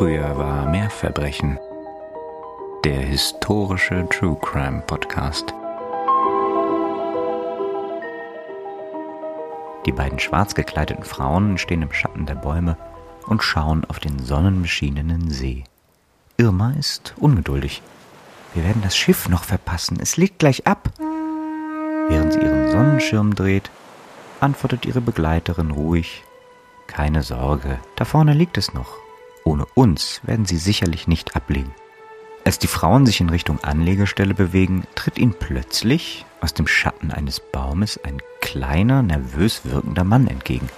Früher war mehr Verbrechen. Der historische True Crime Podcast. Die beiden schwarz gekleideten Frauen stehen im Schatten der Bäume und schauen auf den sonnenbeschienenen See. Irma ist ungeduldig. Wir werden das Schiff noch verpassen. Es legt gleich ab. Während sie ihren Sonnenschirm dreht, antwortet ihre Begleiterin ruhig. Keine Sorge, da vorne liegt es noch. Ohne uns werden sie sicherlich nicht ablegen. Als die Frauen sich in Richtung Anlegestelle bewegen, tritt ihnen plötzlich aus dem Schatten eines Baumes ein kleiner, nervös wirkender Mann entgegen.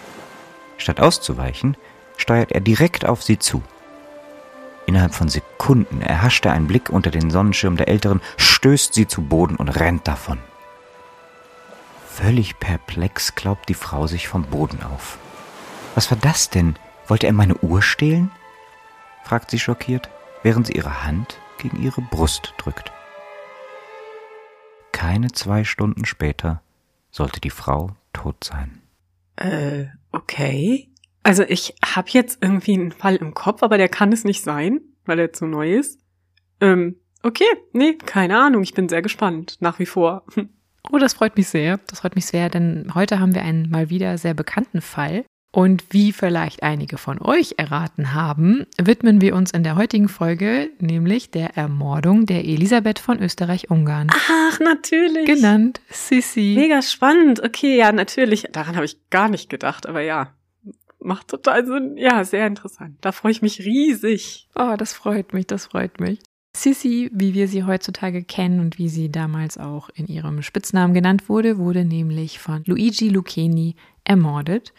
Statt auszuweichen, steuert er direkt auf sie zu. Innerhalb von Sekunden erhascht er einen Blick unter den Sonnenschirm der Älteren, stößt sie zu Boden und rennt davon. Völlig perplex glaubt die Frau sich vom Boden auf. Was war das denn? Wollte er meine Uhr stehlen? Fragt sie schockiert, während sie ihre Hand gegen ihre Brust drückt. Keine zwei Stunden später sollte die Frau tot sein. Äh, okay. Also ich habe jetzt irgendwie einen Fall im Kopf, aber der kann es nicht sein, weil er zu neu ist. Ähm, okay, nee, keine Ahnung, ich bin sehr gespannt, nach wie vor. Oh, das freut mich sehr. Das freut mich sehr, denn heute haben wir einen mal wieder sehr bekannten Fall. Und wie vielleicht einige von euch erraten haben, widmen wir uns in der heutigen Folge nämlich der Ermordung der Elisabeth von Österreich-Ungarn. Ach, natürlich. Genannt Sissi. Mega spannend. Okay, ja, natürlich. Daran habe ich gar nicht gedacht, aber ja. Macht total Sinn. Ja, sehr interessant. Da freue ich mich riesig. Oh, das freut mich, das freut mich. Sissy, wie wir sie heutzutage kennen und wie sie damals auch in ihrem Spitznamen genannt wurde, wurde nämlich von Luigi Lucchini ermordet.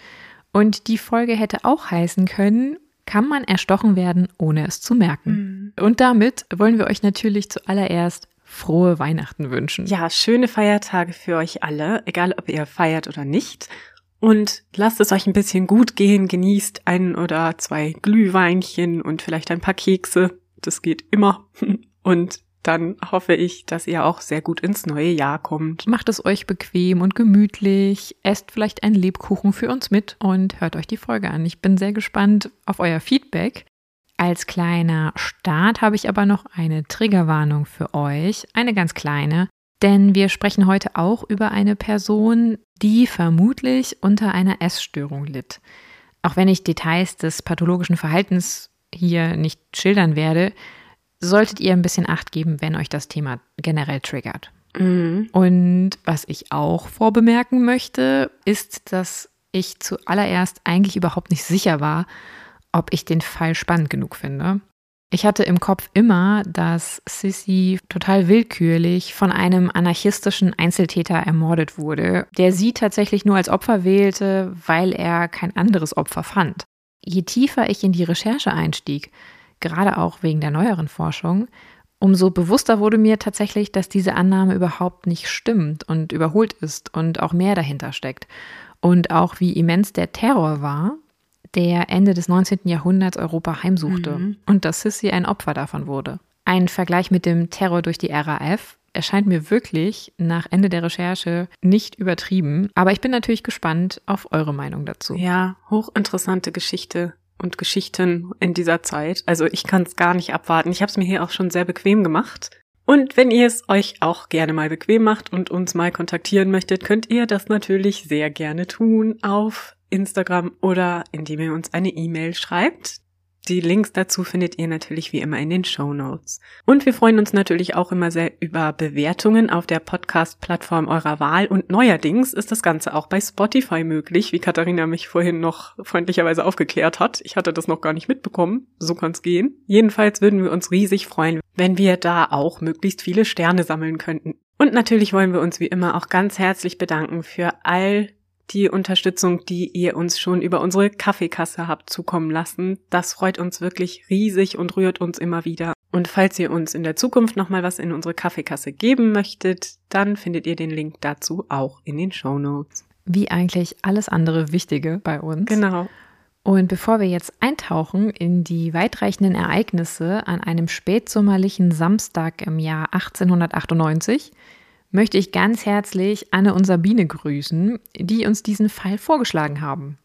Und die Folge hätte auch heißen können, kann man erstochen werden, ohne es zu merken. Mhm. Und damit wollen wir euch natürlich zuallererst frohe Weihnachten wünschen. Ja, schöne Feiertage für euch alle, egal ob ihr feiert oder nicht. Und lasst es euch ein bisschen gut gehen, genießt ein oder zwei Glühweinchen und vielleicht ein paar Kekse. Das geht immer. Und dann hoffe ich, dass ihr auch sehr gut ins neue Jahr kommt. Macht es euch bequem und gemütlich, esst vielleicht einen Lebkuchen für uns mit und hört euch die Folge an. Ich bin sehr gespannt auf euer Feedback. Als kleiner Start habe ich aber noch eine Triggerwarnung für euch, eine ganz kleine, denn wir sprechen heute auch über eine Person, die vermutlich unter einer Essstörung litt. Auch wenn ich Details des pathologischen Verhaltens hier nicht schildern werde, solltet ihr ein bisschen Acht geben, wenn euch das Thema generell triggert. Mhm. Und was ich auch vorbemerken möchte, ist, dass ich zuallererst eigentlich überhaupt nicht sicher war, ob ich den Fall spannend genug finde. Ich hatte im Kopf immer, dass Sissy total willkürlich von einem anarchistischen Einzeltäter ermordet wurde, der sie tatsächlich nur als Opfer wählte, weil er kein anderes Opfer fand. Je tiefer ich in die Recherche einstieg, gerade auch wegen der neueren Forschung, umso bewusster wurde mir tatsächlich, dass diese Annahme überhaupt nicht stimmt und überholt ist und auch mehr dahinter steckt. Und auch wie immens der Terror war, der Ende des 19. Jahrhunderts Europa heimsuchte mhm. und dass Sissy ein Opfer davon wurde. Ein Vergleich mit dem Terror durch die RAF erscheint mir wirklich nach Ende der Recherche nicht übertrieben, aber ich bin natürlich gespannt auf eure Meinung dazu. Ja, hochinteressante Geschichte und Geschichten in dieser Zeit. Also ich kann es gar nicht abwarten. Ich habe es mir hier auch schon sehr bequem gemacht. Und wenn ihr es euch auch gerne mal bequem macht und uns mal kontaktieren möchtet, könnt ihr das natürlich sehr gerne tun auf Instagram oder indem ihr uns eine E-Mail schreibt. Die Links dazu findet ihr natürlich wie immer in den Show Notes. Und wir freuen uns natürlich auch immer sehr über Bewertungen auf der Podcast-Plattform eurer Wahl. Und neuerdings ist das Ganze auch bei Spotify möglich, wie Katharina mich vorhin noch freundlicherweise aufgeklärt hat. Ich hatte das noch gar nicht mitbekommen. So kann's gehen. Jedenfalls würden wir uns riesig freuen, wenn wir da auch möglichst viele Sterne sammeln könnten. Und natürlich wollen wir uns wie immer auch ganz herzlich bedanken für all die Unterstützung, die ihr uns schon über unsere Kaffeekasse habt zukommen lassen. Das freut uns wirklich riesig und rührt uns immer wieder. Und falls ihr uns in der Zukunft nochmal was in unsere Kaffeekasse geben möchtet, dann findet ihr den Link dazu auch in den Show Notes. Wie eigentlich alles andere Wichtige bei uns. Genau. Und bevor wir jetzt eintauchen in die weitreichenden Ereignisse an einem spätsommerlichen Samstag im Jahr 1898, möchte ich ganz herzlich Anne und Sabine grüßen, die uns diesen Fall vorgeschlagen haben.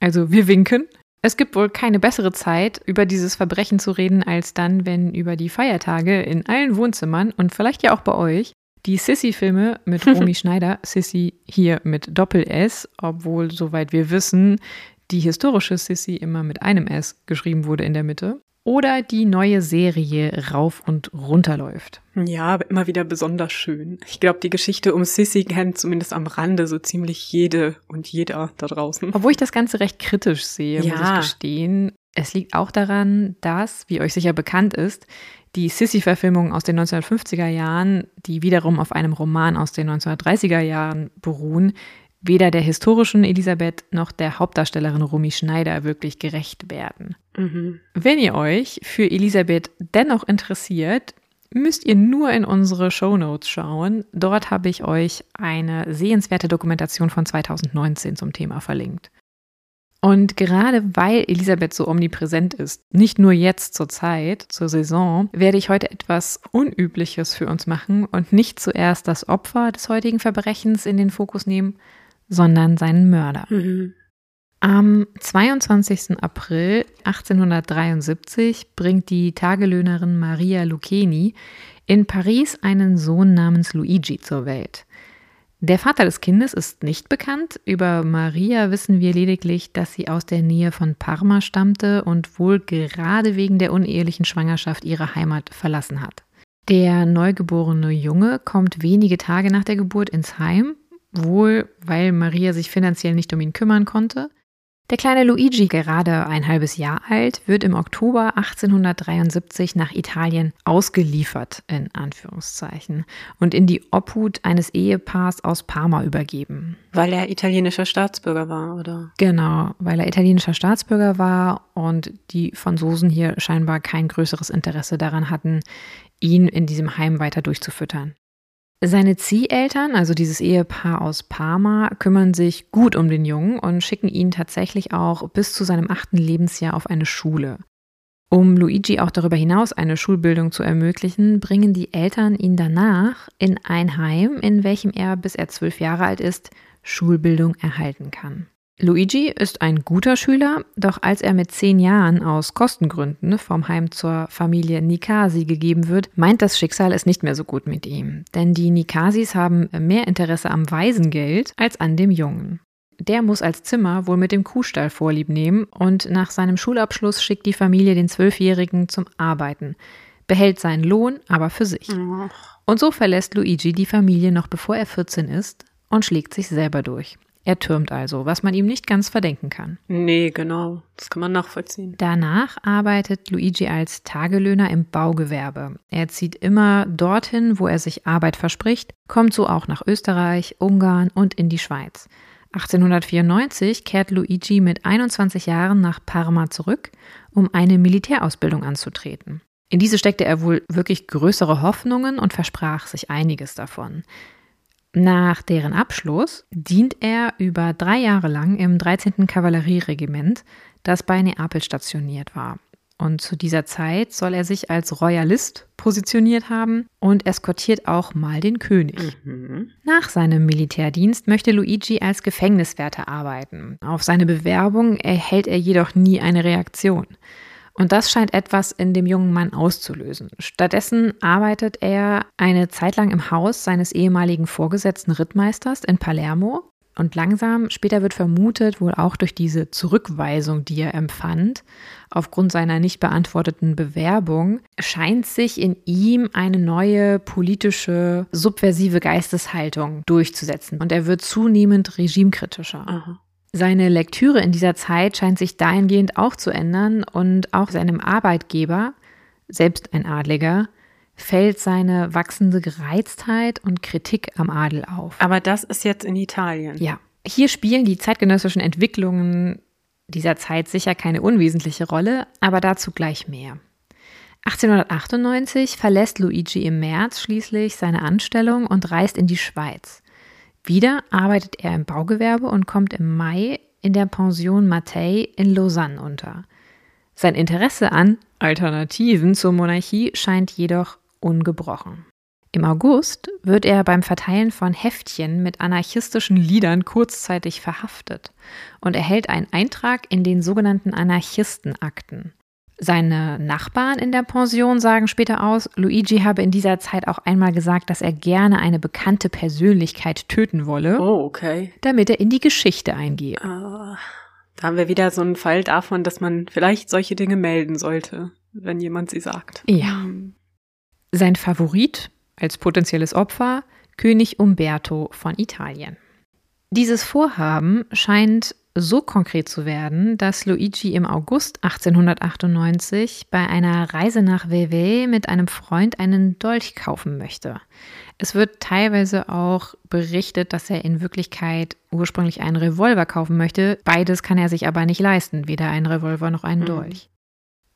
Also wir winken. Es gibt wohl keine bessere Zeit, über dieses Verbrechen zu reden, als dann, wenn über die Feiertage in allen Wohnzimmern und vielleicht ja auch bei euch die Sissy-Filme mit Romy Schneider, Sissy hier mit Doppel-S, obwohl, soweit wir wissen, die historische Sissy immer mit einem S geschrieben wurde in der Mitte oder die neue Serie rauf und runter läuft. Ja, aber immer wieder besonders schön. Ich glaube, die Geschichte um Sissy kennt zumindest am Rande so ziemlich jede und jeder da draußen. Obwohl ich das Ganze recht kritisch sehe, ja. muss ich gestehen. Es liegt auch daran, dass, wie euch sicher bekannt ist, die Sissy-Verfilmung aus den 1950er Jahren, die wiederum auf einem Roman aus den 1930er Jahren beruhen, weder der historischen Elisabeth noch der Hauptdarstellerin Romy Schneider wirklich gerecht werden. Mhm. Wenn ihr euch für Elisabeth dennoch interessiert, müsst ihr nur in unsere Show Notes schauen. Dort habe ich euch eine sehenswerte Dokumentation von 2019 zum Thema verlinkt. Und gerade weil Elisabeth so omnipräsent ist, nicht nur jetzt zur Zeit, zur Saison, werde ich heute etwas Unübliches für uns machen und nicht zuerst das Opfer des heutigen Verbrechens in den Fokus nehmen, sondern seinen Mörder. Mhm. Am 22. April 1873 bringt die Tagelöhnerin Maria Lucchini in Paris einen Sohn namens Luigi zur Welt. Der Vater des Kindes ist nicht bekannt. Über Maria wissen wir lediglich, dass sie aus der Nähe von Parma stammte und wohl gerade wegen der unehelichen Schwangerschaft ihre Heimat verlassen hat. Der neugeborene Junge kommt wenige Tage nach der Geburt ins Heim wohl weil Maria sich finanziell nicht um ihn kümmern konnte. Der kleine Luigi, gerade ein halbes Jahr alt, wird im Oktober 1873 nach Italien ausgeliefert, in Anführungszeichen, und in die Obhut eines Ehepaars aus Parma übergeben. Weil er italienischer Staatsbürger war, oder? Genau, weil er italienischer Staatsbürger war und die Franzosen hier scheinbar kein größeres Interesse daran hatten, ihn in diesem Heim weiter durchzufüttern. Seine Zieheltern, also dieses Ehepaar aus Parma, kümmern sich gut um den Jungen und schicken ihn tatsächlich auch bis zu seinem achten Lebensjahr auf eine Schule. Um Luigi auch darüber hinaus eine Schulbildung zu ermöglichen, bringen die Eltern ihn danach in ein Heim, in welchem er, bis er zwölf Jahre alt ist, Schulbildung erhalten kann. Luigi ist ein guter Schüler, doch als er mit zehn Jahren aus Kostengründen vom Heim zur Familie Nikasi gegeben wird, meint das Schicksal es nicht mehr so gut mit ihm. Denn die Nikasis haben mehr Interesse am Waisengeld als an dem Jungen. Der muss als Zimmer wohl mit dem Kuhstall Vorlieb nehmen und nach seinem Schulabschluss schickt die Familie den Zwölfjährigen zum Arbeiten, behält seinen Lohn aber für sich. Und so verlässt Luigi die Familie noch bevor er 14 ist und schlägt sich selber durch. Er türmt also, was man ihm nicht ganz verdenken kann. Nee, genau. Das kann man nachvollziehen. Danach arbeitet Luigi als Tagelöhner im Baugewerbe. Er zieht immer dorthin, wo er sich Arbeit verspricht, kommt so auch nach Österreich, Ungarn und in die Schweiz. 1894 kehrt Luigi mit 21 Jahren nach Parma zurück, um eine Militärausbildung anzutreten. In diese steckte er wohl wirklich größere Hoffnungen und versprach sich einiges davon. Nach deren Abschluss dient er über drei Jahre lang im 13. Kavallerieregiment, das bei Neapel stationiert war. Und zu dieser Zeit soll er sich als Royalist positioniert haben und eskortiert auch mal den König. Mhm. Nach seinem Militärdienst möchte Luigi als Gefängniswärter arbeiten. Auf seine Bewerbung erhält er jedoch nie eine Reaktion. Und das scheint etwas in dem jungen Mann auszulösen. Stattdessen arbeitet er eine Zeit lang im Haus seines ehemaligen Vorgesetzten Rittmeisters in Palermo. Und langsam, später wird vermutet, wohl auch durch diese Zurückweisung, die er empfand, aufgrund seiner nicht beantworteten Bewerbung, scheint sich in ihm eine neue politische, subversive Geisteshaltung durchzusetzen. Und er wird zunehmend regimekritischer. Aha. Seine Lektüre in dieser Zeit scheint sich dahingehend auch zu ändern und auch seinem Arbeitgeber, selbst ein Adliger, fällt seine wachsende Gereiztheit und Kritik am Adel auf. Aber das ist jetzt in Italien. Ja. Hier spielen die zeitgenössischen Entwicklungen dieser Zeit sicher keine unwesentliche Rolle, aber dazu gleich mehr. 1898 verlässt Luigi im März schließlich seine Anstellung und reist in die Schweiz. Wieder arbeitet er im Baugewerbe und kommt im Mai in der Pension Mattei in Lausanne unter. Sein Interesse an Alternativen zur Monarchie scheint jedoch ungebrochen. Im August wird er beim Verteilen von Heftchen mit anarchistischen Liedern kurzzeitig verhaftet und erhält einen Eintrag in den sogenannten Anarchistenakten. Seine Nachbarn in der Pension sagen später aus, Luigi habe in dieser Zeit auch einmal gesagt, dass er gerne eine bekannte Persönlichkeit töten wolle, Oh, okay. damit er in die Geschichte eingehe. Ah, da haben wir wieder so einen Fall davon, dass man vielleicht solche Dinge melden sollte, wenn jemand sie sagt. Ja. Hm. Sein Favorit als potenzielles Opfer König Umberto von Italien. Dieses Vorhaben scheint so konkret zu werden, dass Luigi im August 1898 bei einer Reise nach Vevey mit einem Freund einen Dolch kaufen möchte. Es wird teilweise auch berichtet, dass er in Wirklichkeit ursprünglich einen Revolver kaufen möchte. Beides kann er sich aber nicht leisten, weder einen Revolver noch einen Mhm. Dolch.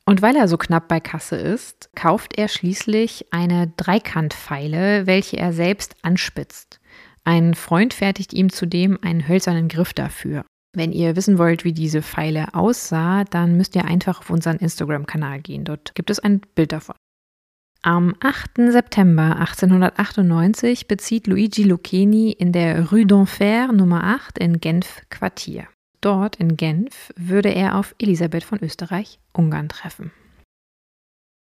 Und weil er so knapp bei Kasse ist, kauft er schließlich eine Dreikantpfeile, welche er selbst anspitzt. Ein Freund fertigt ihm zudem einen hölzernen Griff dafür. Wenn ihr wissen wollt, wie diese Pfeile aussah, dann müsst ihr einfach auf unseren Instagram-Kanal gehen. Dort gibt es ein Bild davon. Am 8. September 1898 bezieht Luigi Lucchini in der Rue d'Enfer Nummer 8 in Genf Quartier. Dort in Genf würde er auf Elisabeth von Österreich-Ungarn treffen.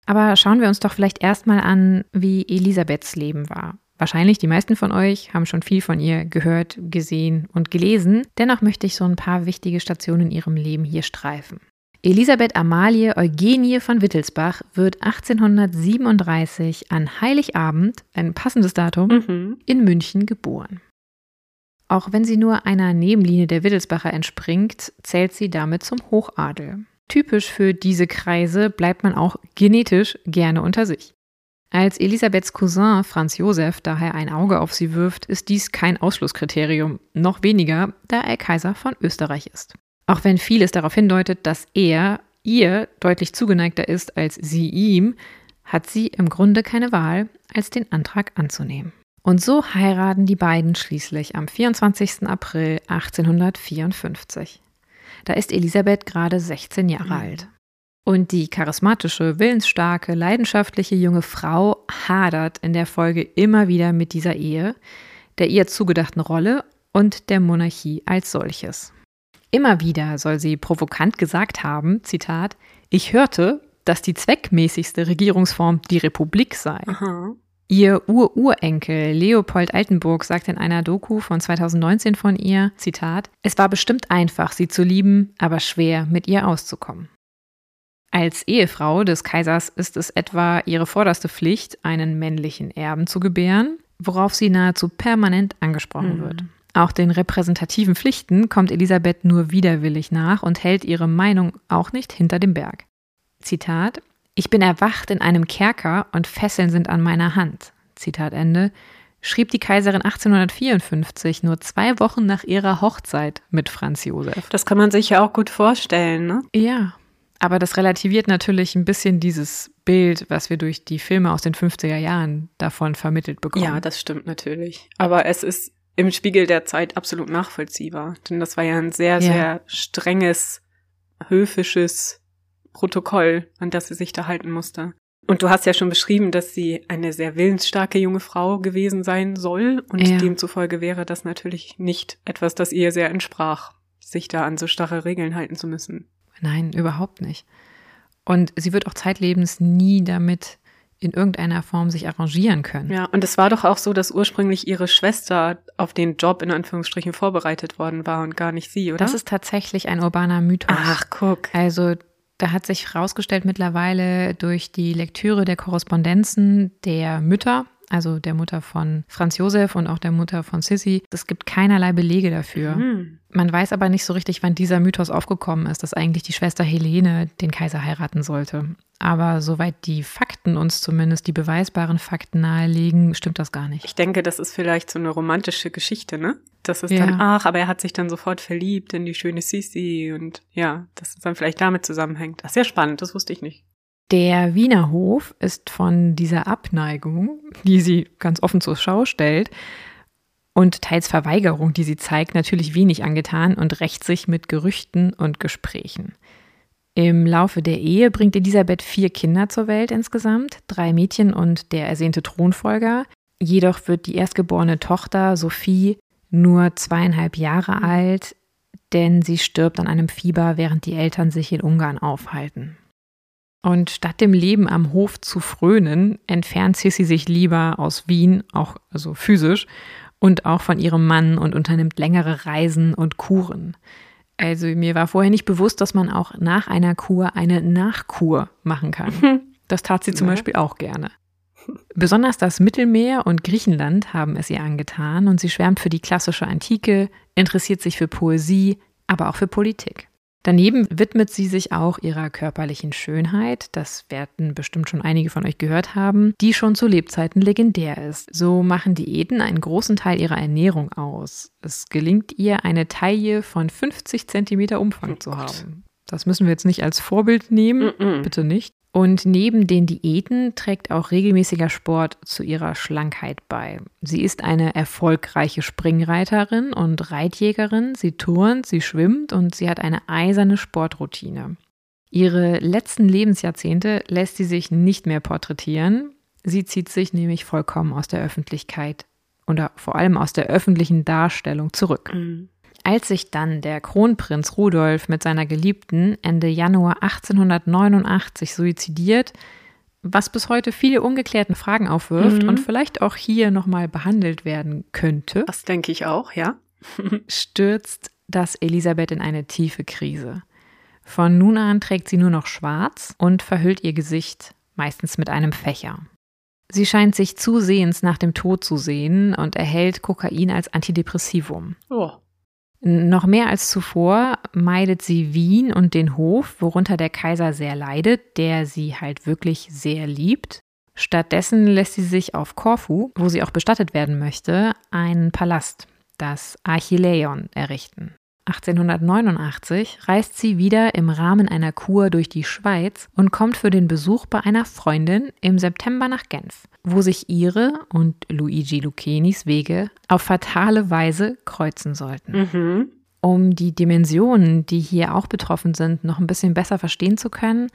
Aber schauen wir uns doch vielleicht erstmal an, wie Elisabeths Leben war. Wahrscheinlich die meisten von euch haben schon viel von ihr gehört, gesehen und gelesen. Dennoch möchte ich so ein paar wichtige Stationen in ihrem Leben hier streifen. Elisabeth Amalie Eugenie von Wittelsbach wird 1837 an Heiligabend, ein passendes Datum, Mhm. in München geboren. Auch wenn sie nur einer Nebenlinie der Wittelsbacher entspringt, zählt sie damit zum Hochadel. Typisch für diese Kreise bleibt man auch genetisch gerne unter sich. Als Elisabeths Cousin Franz Josef daher ein Auge auf sie wirft, ist dies kein Ausschlusskriterium, noch weniger, da er Kaiser von Österreich ist. Auch wenn vieles darauf hindeutet, dass er ihr deutlich zugeneigter ist als sie ihm, hat sie im Grunde keine Wahl, als den Antrag anzunehmen. Und so heiraten die beiden schließlich am 24. April 1854. Da ist Elisabeth gerade 16 Jahre Mhm. alt. Und die charismatische, willensstarke, leidenschaftliche junge Frau hadert in der Folge immer wieder mit dieser Ehe, der ihr zugedachten Rolle und der Monarchie als solches. Immer wieder soll sie provokant gesagt haben, Zitat, ich hörte, dass die zweckmäßigste Regierungsform die Republik sei. Aha. Ihr Ururenkel Leopold Altenburg sagt in einer Doku von 2019 von ihr, Zitat, es war bestimmt einfach, sie zu lieben, aber schwer, mit ihr auszukommen. Als Ehefrau des Kaisers ist es etwa ihre vorderste Pflicht, einen männlichen Erben zu gebären, worauf sie nahezu permanent angesprochen Mhm. wird. Auch den repräsentativen Pflichten kommt Elisabeth nur widerwillig nach und hält ihre Meinung auch nicht hinter dem Berg. Zitat Ich bin erwacht in einem Kerker und Fesseln sind an meiner Hand. Zitat Ende. Schrieb die Kaiserin 1854, nur zwei Wochen nach ihrer Hochzeit mit Franz Josef. Das kann man sich ja auch gut vorstellen, ne? Ja, aber das relativiert natürlich ein bisschen dieses Bild, was wir durch die Filme aus den 50er Jahren davon vermittelt bekommen. Ja, das stimmt natürlich. Aber es ist im Spiegel der Zeit absolut nachvollziehbar. Denn das war ja ein sehr, Ja. sehr strenges, höfisches Protokoll, an das sie sich da halten musste. Und du hast ja schon beschrieben, dass sie eine sehr willensstarke junge Frau gewesen sein soll. Und Ja. demzufolge wäre das natürlich nicht etwas, das ihr sehr entsprach, sich da an so starre Regeln halten zu müssen. Nein, überhaupt nicht. Und sie wird auch zeitlebens nie damit in irgendeiner Form sich arrangieren können. Ja, und es war doch auch so, dass ursprünglich ihre Schwester auf den Job in Anführungsstrichen vorbereitet worden war und gar nicht sie, oder? Das ist tatsächlich ein urbaner Mythos. Ach, guck. Also da hat sich herausgestellt mittlerweile durch die Lektüre der Korrespondenzen der Mütter, also der Mutter von Franz Josef und auch der Mutter von Sissy, es gibt keinerlei Belege dafür. Hm. Man weiß aber nicht so richtig, wann dieser Mythos aufgekommen ist, dass eigentlich die Schwester Helene den Kaiser heiraten sollte. Aber soweit die Fakten uns zumindest, die beweisbaren Fakten nahelegen, stimmt das gar nicht. Ich denke, das ist vielleicht so eine romantische Geschichte, ne? Das ist Ja. dann, ach, aber er hat sich dann sofort verliebt in die schöne Sisi und ja, dass es dann vielleicht damit zusammenhängt. Das ist sehr spannend, das wusste ich nicht. Der Wiener Hof ist von dieser Abneigung, die sie ganz offen zur Schau stellt, und teils Verweigerung, die sie zeigt, natürlich wenig angetan und rächt sich mit Gerüchten und Gesprächen. Im Laufe der Ehe bringt Elisabeth vier Kinder zur Welt insgesamt, drei Mädchen und der ersehnte Thronfolger. Jedoch wird die erstgeborene Tochter Sophie nur zweieinhalb Jahre alt, denn sie stirbt an einem Fieber, während die Eltern sich in Ungarn aufhalten. Und statt dem Leben am Hof zu frönen, entfernt Sissi sich lieber aus Wien, auch also physisch, und auch von ihrem Mann und unternimmt längere Reisen und Kuren. Also mir war vorher nicht bewusst, dass man auch nach einer Kur eine Nachkur machen kann. Das tat sie zum ja. Beispiel auch gerne. Besonders das Mittelmeer und Griechenland haben es ihr angetan und sie schwärmt für die klassische Antike, interessiert sich für Poesie, aber auch für Politik. Daneben widmet sie sich auch ihrer körperlichen Schönheit, das werden bestimmt schon einige von euch gehört haben, die schon zu Lebzeiten legendär ist. So machen Diäten einen großen Teil ihrer Ernährung aus. Es gelingt ihr, eine Taille von 50 Zentimeter Umfang oh zu haben. Das müssen wir jetzt nicht als Vorbild nehmen, mm -mm. bitte nicht. Und neben den Diäten trägt auch regelmäßiger Sport zu ihrer Schlankheit bei. Sie ist eine erfolgreiche Springreiterin und Reitjägerin. Sie turnt, sie schwimmt und sie hat eine eiserne Sportroutine. Ihre letzten Lebensjahrzehnte lässt sie sich nicht mehr porträtieren. Sie zieht sich nämlich vollkommen aus der Öffentlichkeit und vor allem aus der öffentlichen Darstellung zurück. Mhm. Als sich dann der Kronprinz Rudolf mit seiner Geliebten Ende Januar 1889 suizidiert, was bis heute viele ungeklärten Fragen aufwirft mhm. und vielleicht auch hier nochmal behandelt werden könnte. Das denke ich auch, ja. stürzt das Elisabeth in eine tiefe Krise. Von nun an trägt sie nur noch schwarz und verhüllt ihr Gesicht, meistens mit einem Fächer. Sie scheint sich zusehends nach dem Tod zu sehen und erhält Kokain als Antidepressivum. Oh. Noch mehr als zuvor meidet sie Wien und den Hof, worunter der Kaiser sehr leidet, der sie halt wirklich sehr liebt. Stattdessen lässt sie sich auf Korfu, wo sie auch bestattet werden möchte, einen Palast, das Archileion, errichten. 1889 reist sie wieder im Rahmen einer Kur durch die Schweiz und kommt für den Besuch bei einer Freundin im September nach Genf, wo sich ihre und Luigi Lucenis Wege auf fatale Weise kreuzen sollten. Mhm. Um die Dimensionen, die hier auch betroffen sind, noch ein bisschen besser verstehen zu können,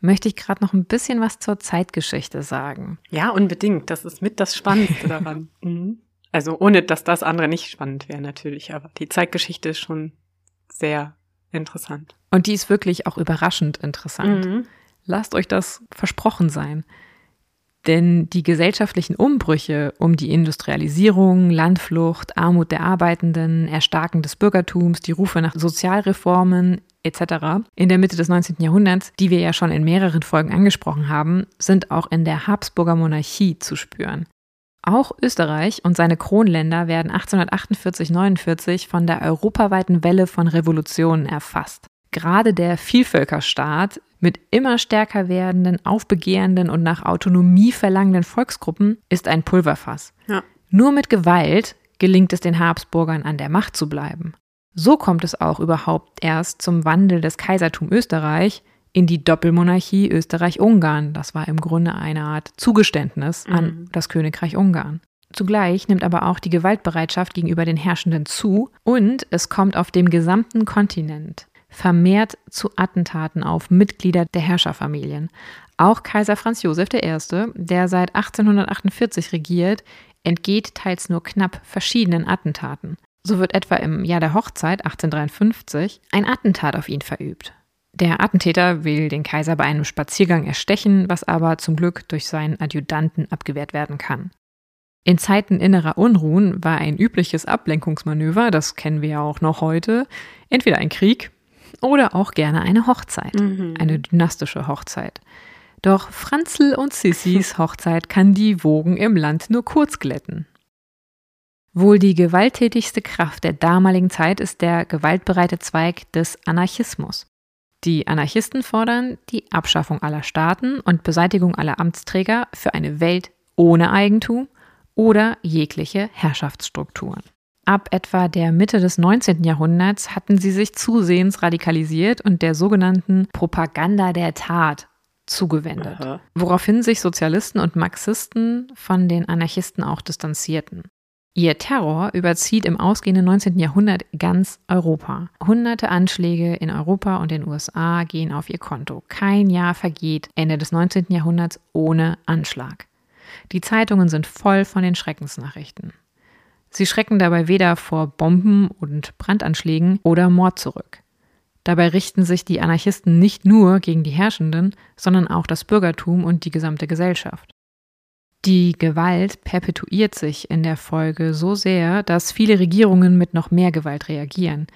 möchte ich gerade noch ein bisschen was zur Zeitgeschichte sagen. Ja, unbedingt. Das ist mit das Spannendste daran. Mhm. Also ohne, dass das andere nicht spannend wäre natürlich, aber die Zeitgeschichte ist schon sehr interessant. Und die ist wirklich auch überraschend interessant. Mhm. Lasst euch das versprochen sein. Denn die gesellschaftlichen Umbrüche um die Industrialisierung, Landflucht, Armut der Arbeitenden, Erstarken des Bürgertums, die Rufe nach Sozialreformen etc. in der Mitte des 19. Jahrhunderts, die wir ja schon in mehreren Folgen angesprochen haben, sind auch in der Habsburger Monarchie zu spüren. Auch Österreich und seine Kronländer werden 1848-49 von der europaweiten Welle von Revolutionen erfasst. Gerade der Vielvölkerstaat mit immer stärker werdenden, aufbegehrenden und nach Autonomie verlangenden Volksgruppen ist ein Pulverfass. Ja. Nur mit Gewalt gelingt es den Habsburgern an der Macht zu bleiben. So kommt es auch überhaupt erst zum Wandel des Kaisertum Österreich in die Doppelmonarchie Österreich-Ungarn. Das war im Grunde eine Art Zugeständnis an mhm. das Königreich Ungarn. Zugleich nimmt aber auch die Gewaltbereitschaft gegenüber den Herrschenden zu und es kommt auf dem gesamten Kontinent vermehrt zu Attentaten auf Mitglieder der Herrscherfamilien. Auch Kaiser Franz Josef I., der seit 1848 regiert, entgeht teils nur knapp verschiedenen Attentaten. So wird etwa im Jahr der Hochzeit 1853 ein Attentat auf ihn verübt. Der Attentäter will den Kaiser bei einem Spaziergang erstechen, was aber zum Glück durch seinen Adjutanten abgewehrt werden kann. In Zeiten innerer Unruhen war ein übliches Ablenkungsmanöver, das kennen wir ja auch noch heute, entweder ein Krieg oder auch gerne eine Hochzeit, mhm. eine dynastische Hochzeit. Doch Franzl und Sissis Hochzeit kann die Wogen im Land nur kurz glätten. Wohl die gewalttätigste Kraft der damaligen Zeit ist der gewaltbereite Zweig des Anarchismus. Die Anarchisten fordern die Abschaffung aller Staaten und Beseitigung aller Amtsträger für eine Welt ohne Eigentum oder jegliche Herrschaftsstrukturen. Ab etwa der Mitte des 19. Jahrhunderts hatten sie sich zusehends radikalisiert und der sogenannten Propaganda der Tat zugewendet, Aha. woraufhin sich Sozialisten und Marxisten von den Anarchisten auch distanzierten. Ihr Terror überzieht im ausgehenden 19. Jahrhundert ganz Europa. Hunderte Anschläge in Europa und den USA gehen auf ihr Konto. Kein Jahr vergeht Ende des 19. Jahrhunderts ohne Anschlag. Die Zeitungen sind voll von den Schreckensnachrichten. Sie schrecken dabei weder vor Bomben und Brandanschlägen oder Mord zurück. Dabei richten sich die Anarchisten nicht nur gegen die Herrschenden, sondern auch das Bürgertum und die gesamte Gesellschaft. Die Gewalt perpetuiert sich in der Folge so sehr, dass viele Regierungen mit noch mehr Gewalt reagieren,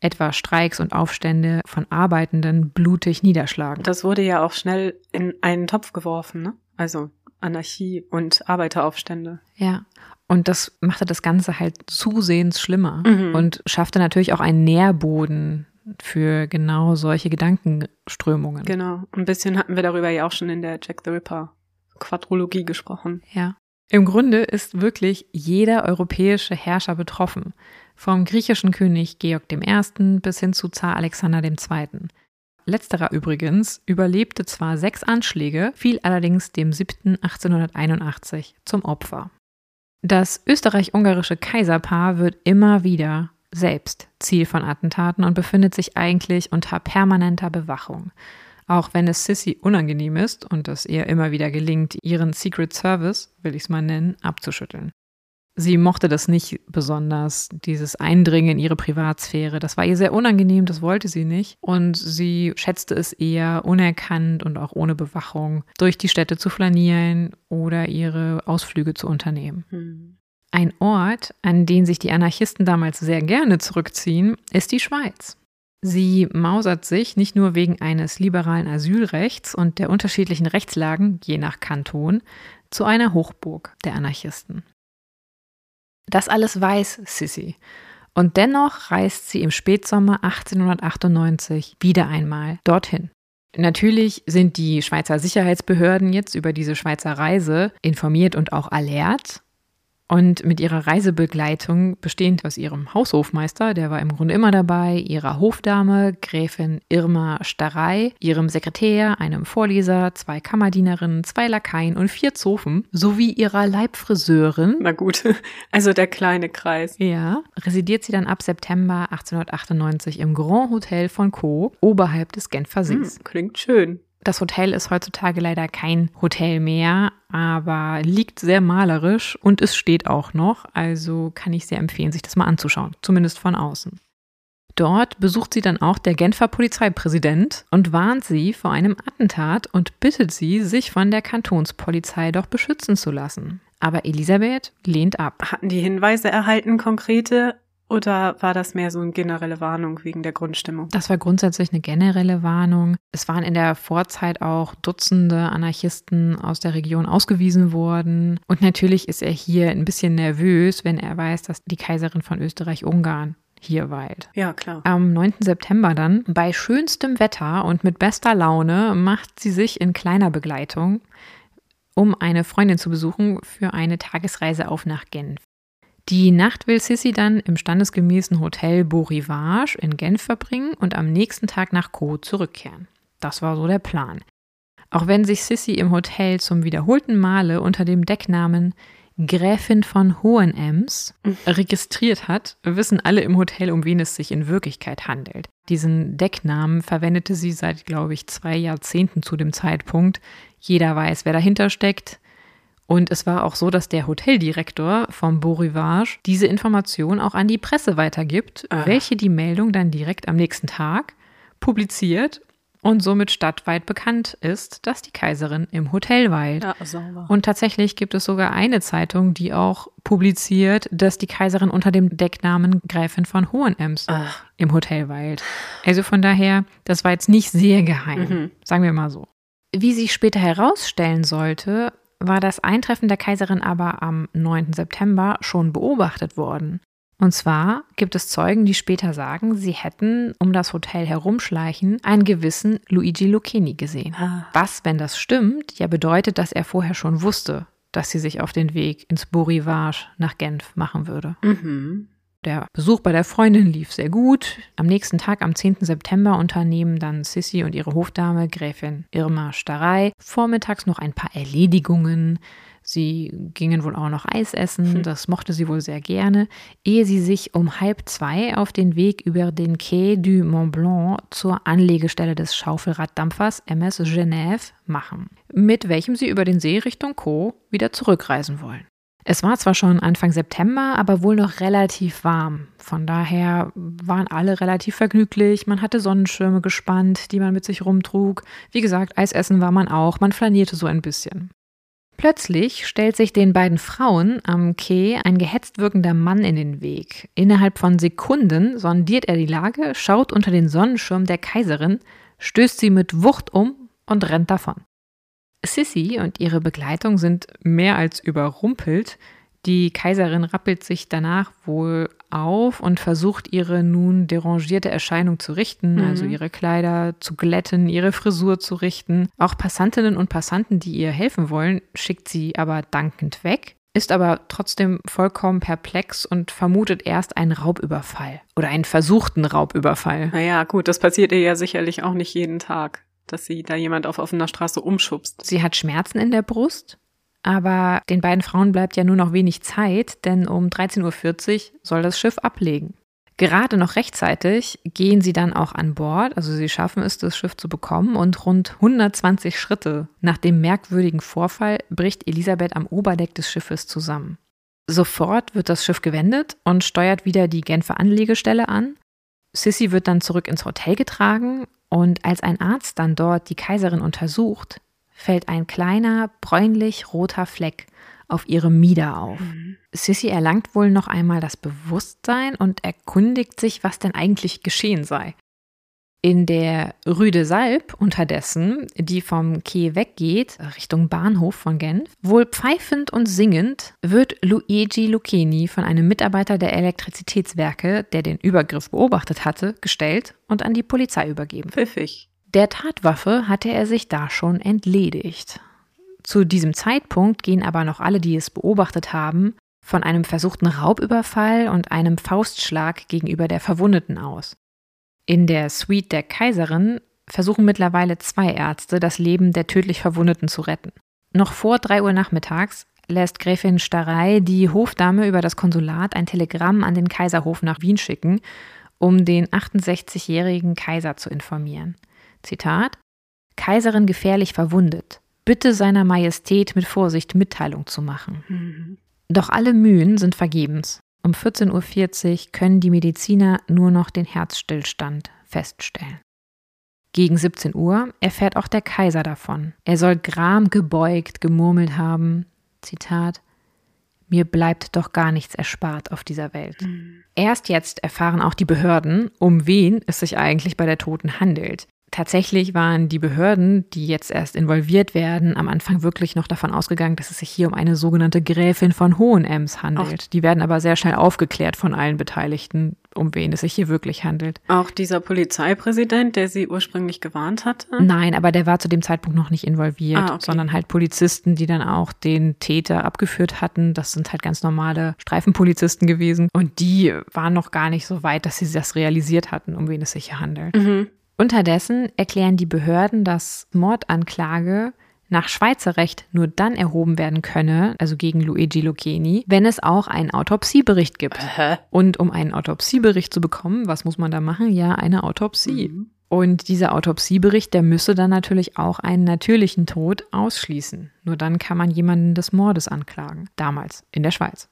etwa Streiks und Aufstände von Arbeitenden blutig niederschlagen. Das wurde ja auch schnell in einen Topf geworfen, ne? Also Anarchie und Arbeiteraufstände. Ja. Und das machte das Ganze halt zusehends schlimmer Mhm. und schaffte natürlich auch einen Nährboden für genau solche Gedankenströmungen. Genau. Ein bisschen hatten wir darüber ja auch schon in der Jack the Ripper Quadrologie gesprochen. Ja. Im Grunde ist wirklich jeder europäische Herrscher betroffen. Vom griechischen König Georg I. bis hin zu Zar Alexander II. Letzterer übrigens überlebte zwar sechs Anschläge, fiel allerdings dem 7. 1881 zum Opfer. Das österreich-ungarische Kaiserpaar wird immer wieder selbst Ziel von Attentaten und befindet sich eigentlich unter permanenter Bewachung. Auch wenn es Sissy unangenehm ist und es ihr immer wieder gelingt, ihren Secret Service, will ich es mal nennen, abzuschütteln. Sie mochte das nicht besonders, dieses Eindringen in ihre Privatsphäre. Das war ihr sehr unangenehm, das wollte sie nicht. Und sie schätzte es eher, unerkannt und auch ohne Bewachung durch die Städte zu flanieren oder ihre Ausflüge zu unternehmen. Hm. Ein Ort, an den sich die Anarchisten damals sehr gerne zurückziehen, ist die Schweiz. Sie mausert sich nicht nur wegen eines liberalen Asylrechts und der unterschiedlichen Rechtslagen, je nach Kanton, zu einer Hochburg der Anarchisten. Das alles weiß Sissy. Und dennoch reist sie im Spätsommer 1898 wieder einmal dorthin. Natürlich sind die Schweizer Sicherheitsbehörden jetzt über diese Schweizer Reise informiert und auch alert. Und mit ihrer Reisebegleitung, bestehend aus ihrem Haushofmeister, der war im Grunde immer dabei, ihrer Hofdame, Gräfin Irma Starrei, ihrem Sekretär, einem Vorleser, zwei Kammerdienerinnen, zwei Lakaien und vier Zofen, sowie ihrer Leibfriseurin, Na gut. Also der kleine Kreis. ja, residiert sie dann ab September 1898 im Grand Hotel von Co. oberhalb des Genfer Sees. Hm, klingt schön. Das Hotel ist heutzutage leider kein Hotel mehr, aber liegt sehr malerisch und es steht auch noch, also kann ich sehr empfehlen, sich das mal anzuschauen, zumindest von außen. Dort besucht sie dann auch der Genfer Polizeipräsident und warnt sie vor einem Attentat und bittet sie, sich von der Kantonspolizei doch beschützen zu lassen. Aber Elisabeth lehnt ab. Hatten die Hinweise erhalten, konkrete, oder war das mehr so eine generelle Warnung wegen der Grundstimmung? Das war grundsätzlich eine generelle Warnung. Es waren in der Vorzeit auch Dutzende Anarchisten aus der Region ausgewiesen worden. Und natürlich ist er hier ein bisschen nervös, wenn er weiß, dass die Kaiserin von Österreich-Ungarn hier weilt. Ja, klar. Am 9. September dann, bei schönstem Wetter und mit bester Laune, macht sie sich in kleiner Begleitung, um eine Freundin zu besuchen, für eine Tagesreise auf nach Genf. Die Nacht will Sissy dann im standesgemäßen Hotel Beau Rivage in Genf verbringen und am nächsten Tag nach Co zurückkehren. Das war so der Plan. Auch wenn sich Sissy im Hotel zum wiederholten Male unter dem Decknamen Gräfin von Hohenems registriert hat, wissen alle im Hotel, um wen es sich in Wirklichkeit handelt. Diesen Decknamen verwendete sie seit, glaube ich, zwei Jahrzehnten zu dem Zeitpunkt. Jeder weiß, wer dahinter steckt. Und es war auch so, dass der Hoteldirektor vom Beau Rivage diese Information auch an die Presse weitergibt, Ah. welche die Meldung dann direkt am nächsten Tag publiziert und somit stadtweit bekannt ist, dass die Kaiserin im Hotel weilt. Ja, sauber. Und tatsächlich gibt es sogar eine Zeitung, die auch publiziert, dass die Kaiserin unter dem Decknamen Gräfin von Hohenems Ach, im Hotel weilt. Also von daher, das war jetzt nicht sehr geheim, Mhm. sagen wir mal so. Wie sich später herausstellen sollte, war das Eintreffen der Kaiserin aber am 9. September schon beobachtet worden. Und zwar gibt es Zeugen, die später sagen, sie hätten um das Hotel herumschleichen einen gewissen Luigi Lucchini gesehen. ah, Was, wenn das stimmt, ja bedeutet, dass er vorher schon wusste, dass sie sich auf den Weg ins Beau Rivage nach Genf machen würde. mhm. Der Besuch bei der Freundin lief sehr gut. Am nächsten Tag, am 10. September, unternehmen dann Sissy und ihre Hofdame, Gräfin Irma Starrei, vormittags noch ein paar Erledigungen. Sie gingen wohl auch noch Eis essen, hm. das mochte sie wohl sehr gerne, ehe sie sich um halb zwei auf den Weg über den Quai du Mont Blanc zur Anlegestelle des Schaufelraddampfers MS Genève machen, mit welchem sie über den See Richtung Co. wieder zurückreisen wollen. Es war zwar schon Anfang September, aber wohl noch relativ warm. Von daher waren alle relativ vergnüglich. Man hatte Sonnenschirme gespannt, die man mit sich rumtrug. Wie gesagt, Eisessen war man auch. Man flanierte so ein bisschen. Plötzlich stellt sich den beiden Frauen am Quai ein gehetzt wirkender Mann in den Weg. Innerhalb von Sekunden sondiert er die Lage, schaut unter den Sonnenschirm der Kaiserin, stößt sie mit Wucht um und rennt davon. Sissy und ihre Begleitung sind mehr als überrumpelt. Die Kaiserin rappelt sich danach wohl auf und versucht ihre nun derangierte Erscheinung zu richten, mhm. also ihre Kleider zu glätten, ihre Frisur zu richten. Auch Passantinnen und Passanten, die ihr helfen wollen, schickt sie aber dankend weg, ist aber trotzdem vollkommen perplex und vermutet erst einen Raubüberfall oder einen versuchten Raubüberfall. Naja, gut, das passiert ihr ja sicherlich auch nicht jeden Tag dass sie da jemand auf offener Straße umschubst. Sie hat Schmerzen in der Brust, aber den beiden Frauen bleibt ja nur noch wenig Zeit, denn um 13.40 Uhr soll das Schiff ablegen. Gerade noch rechtzeitig gehen sie dann auch an Bord, also sie schaffen es, das Schiff zu bekommen und rund 120 Schritte nach dem merkwürdigen Vorfall bricht Elisabeth am Oberdeck des Schiffes zusammen. Sofort wird das Schiff gewendet und steuert wieder die Genfer Anlegestelle an. Sissy wird dann zurück ins Hotel getragen und als ein Arzt dann dort die Kaiserin untersucht, fällt ein kleiner, bräunlich-roter Fleck auf ihre Mieder auf. Mhm. Sissy erlangt wohl noch einmal das Bewusstsein und erkundigt sich, was denn eigentlich geschehen sei. In der Rue de Salb unterdessen, die vom Quai weggeht, Richtung Bahnhof von Genf, wohl pfeifend und singend, wird Luigi Lucchini von einem Mitarbeiter der Elektrizitätswerke, der den Übergriff beobachtet hatte, gestellt und an die Polizei übergeben. Pfiffig. Der Tatwaffe hatte er sich da schon entledigt. Zu diesem Zeitpunkt gehen aber noch alle, die es beobachtet haben, von einem versuchten Raubüberfall und einem Faustschlag gegenüber der Verwundeten aus. In der Suite der Kaiserin versuchen mittlerweile zwei Ärzte, das Leben der tödlich Verwundeten zu retten. Noch vor drei Uhr nachmittags lässt Gräfin Starei die Hofdame über das Konsulat ein Telegramm an den Kaiserhof nach Wien schicken, um den 68-jährigen Kaiser zu informieren. Zitat: Kaiserin gefährlich verwundet. Bitte seiner Majestät mit Vorsicht Mitteilung zu machen. Mhm. Doch alle Mühen sind vergebens. Um 14.40 Uhr können die Mediziner nur noch den Herzstillstand feststellen. Gegen 17 Uhr erfährt auch der Kaiser davon. Er soll Gram gebeugt gemurmelt haben, Zitat, mir bleibt doch gar nichts erspart auf dieser Welt. Mhm. Erst jetzt erfahren auch die Behörden, um wen es sich eigentlich bei der Toten handelt. Tatsächlich waren die Behörden, die jetzt erst involviert werden, am Anfang wirklich noch davon ausgegangen, dass es sich hier um eine sogenannte Gräfin von Hohenems handelt. Auch die werden aber sehr schnell aufgeklärt von allen Beteiligten, um wen es sich hier wirklich handelt. Auch dieser Polizeipräsident, der sie ursprünglich gewarnt hatte? Nein, aber der war zu dem Zeitpunkt noch nicht involviert, ah, okay. sondern halt Polizisten, die dann auch den Täter abgeführt hatten. Das sind halt ganz normale Streifenpolizisten gewesen. Und die waren noch gar nicht so weit, dass sie das realisiert hatten, um wen es sich hier handelt. Mhm. Unterdessen erklären die Behörden, dass Mordanklage nach Schweizer Recht nur dann erhoben werden könne, also gegen Luigi Lucchini, wenn es auch einen Autopsiebericht gibt. Hä? Und um einen Autopsiebericht zu bekommen, was muss man da machen? Ja, eine Autopsie. Mhm. Und dieser Autopsiebericht, der müsse dann natürlich auch einen natürlichen Tod ausschließen. Nur dann kann man jemanden des Mordes anklagen. Damals in der Schweiz.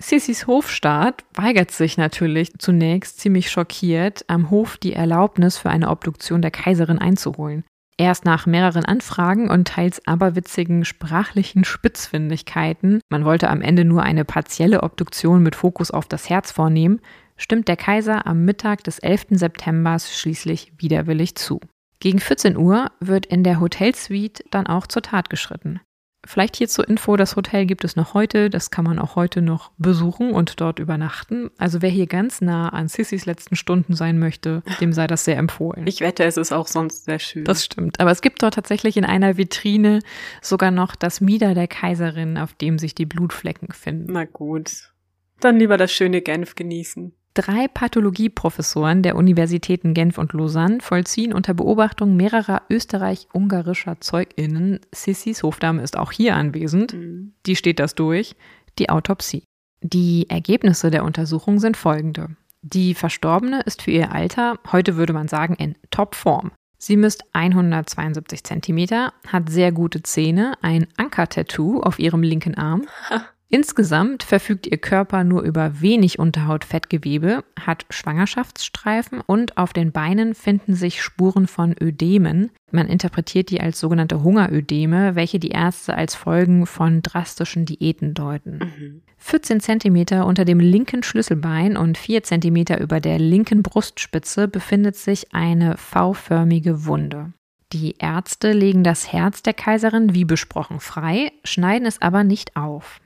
Sissys Hofstaat weigert sich natürlich zunächst ziemlich schockiert, am Hof die Erlaubnis für eine Obduktion der Kaiserin einzuholen. Erst nach mehreren Anfragen und teils aberwitzigen sprachlichen Spitzfindigkeiten, man wollte am Ende nur eine partielle Obduktion mit Fokus auf das Herz vornehmen, stimmt der Kaiser am Mittag des 11. September schließlich widerwillig zu. Gegen 14 Uhr wird in der Hotelsuite dann auch zur Tat geschritten. Vielleicht hier zur Info, das Hotel gibt es noch heute, das kann man auch heute noch besuchen und dort übernachten. Also wer hier ganz nah an Sissys letzten Stunden sein möchte, dem sei das sehr empfohlen. Ich wette, es ist auch sonst sehr schön. Das stimmt. Aber es gibt dort tatsächlich in einer Vitrine sogar noch das Mieder der Kaiserin, auf dem sich die Blutflecken finden. Na gut. Dann lieber das schöne Genf genießen. Drei Pathologieprofessoren der Universitäten Genf und Lausanne vollziehen unter Beobachtung mehrerer österreich-ungarischer ZeugInnen, Sissis Hofdame ist auch hier anwesend, Mhm. die steht das durch, die Autopsie. Die Ergebnisse der Untersuchung sind folgende. Die Verstorbene ist für ihr Alter, heute würde man sagen, in Topform. Sie misst 172 Zentimeter, hat sehr gute Zähne, ein Anker-Tattoo auf ihrem linken Arm. Insgesamt verfügt ihr Körper nur über wenig Unterhautfettgewebe, hat Schwangerschaftsstreifen und auf den Beinen finden sich Spuren von Ödemen. Man interpretiert die als sogenannte Hungerödeme, welche die Ärzte als Folgen von drastischen Diäten deuten. Mhm. 14 Zentimeter unter dem linken Schlüsselbein und 4 Zentimeter über der linken Brustspitze befindet sich eine V-förmige Wunde. Die Ärzte legen das Herz der Kaiserin wie besprochen frei, schneiden es aber nicht auf.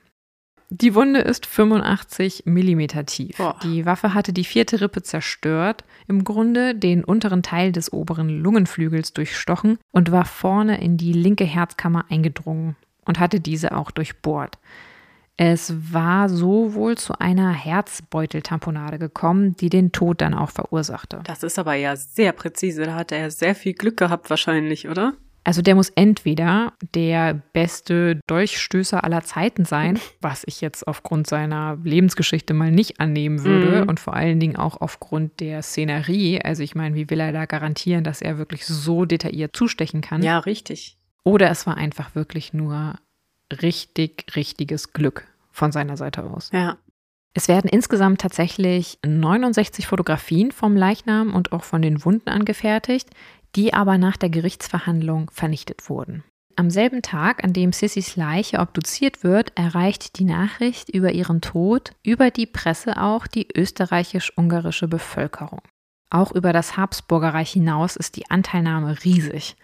Die Wunde ist 85 Millimeter tief. Boah. Die Waffe hatte die vierte Rippe zerstört, im Grunde den unteren Teil des oberen Lungenflügels durchstochen und war vorne in die linke Herzkammer eingedrungen und hatte diese auch durchbohrt. Es war so wohl zu einer Herzbeuteltamponade gekommen, die den Tod dann auch verursachte. Das ist aber ja sehr präzise. Da hat er sehr viel Glück gehabt wahrscheinlich, oder? Also der muss entweder der beste Dolchstößer aller Zeiten sein, was ich jetzt aufgrund seiner Lebensgeschichte mal nicht annehmen würde Mhm. und vor allen Dingen auch aufgrund der Szenerie. Also ich meine, wie will er da garantieren, dass er wirklich so detailliert zustechen kann? Ja, richtig. Oder es war einfach wirklich nur richtig, richtiges Glück von seiner Seite aus. Ja. Es werden insgesamt tatsächlich 69 Fotografien vom Leichnam und auch von den Wunden angefertigt, die aber nach der Gerichtsverhandlung vernichtet wurden. Am selben Tag, an dem Sissys Leiche obduziert wird, erreicht die Nachricht über ihren Tod über die Presse auch die österreichisch-ungarische Bevölkerung. Auch über das Habsburgerreich hinaus ist die Anteilnahme riesig.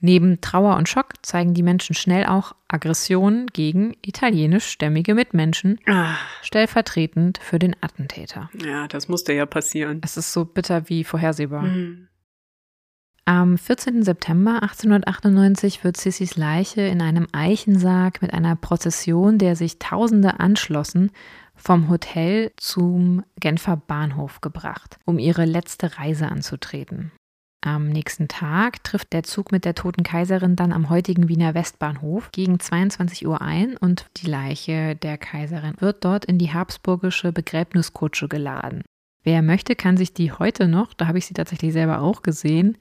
Neben Trauer und Schock zeigen die Menschen schnell auch Aggressionen gegen italienischstämmige Mitmenschen, Ah, stellvertretend für den Attentäter. ja, das musste ja passieren. Es ist so bitter wie vorhersehbar. Mhm. Am 14. September 1898 wird Sissys Leiche in einem Eichensarg mit einer Prozession, der sich Tausende anschlossen, vom Hotel zum Genfer Bahnhof gebracht, um ihre letzte Reise anzutreten. Am nächsten Tag trifft der Zug mit der toten Kaiserin dann am heutigen Wiener Westbahnhof gegen 22 Uhr ein und die Leiche der Kaiserin wird dort in die habsburgische Begräbniskutsche geladen. Wer möchte, kann sich die heute noch, da habe ich sie tatsächlich selber auch gesehen,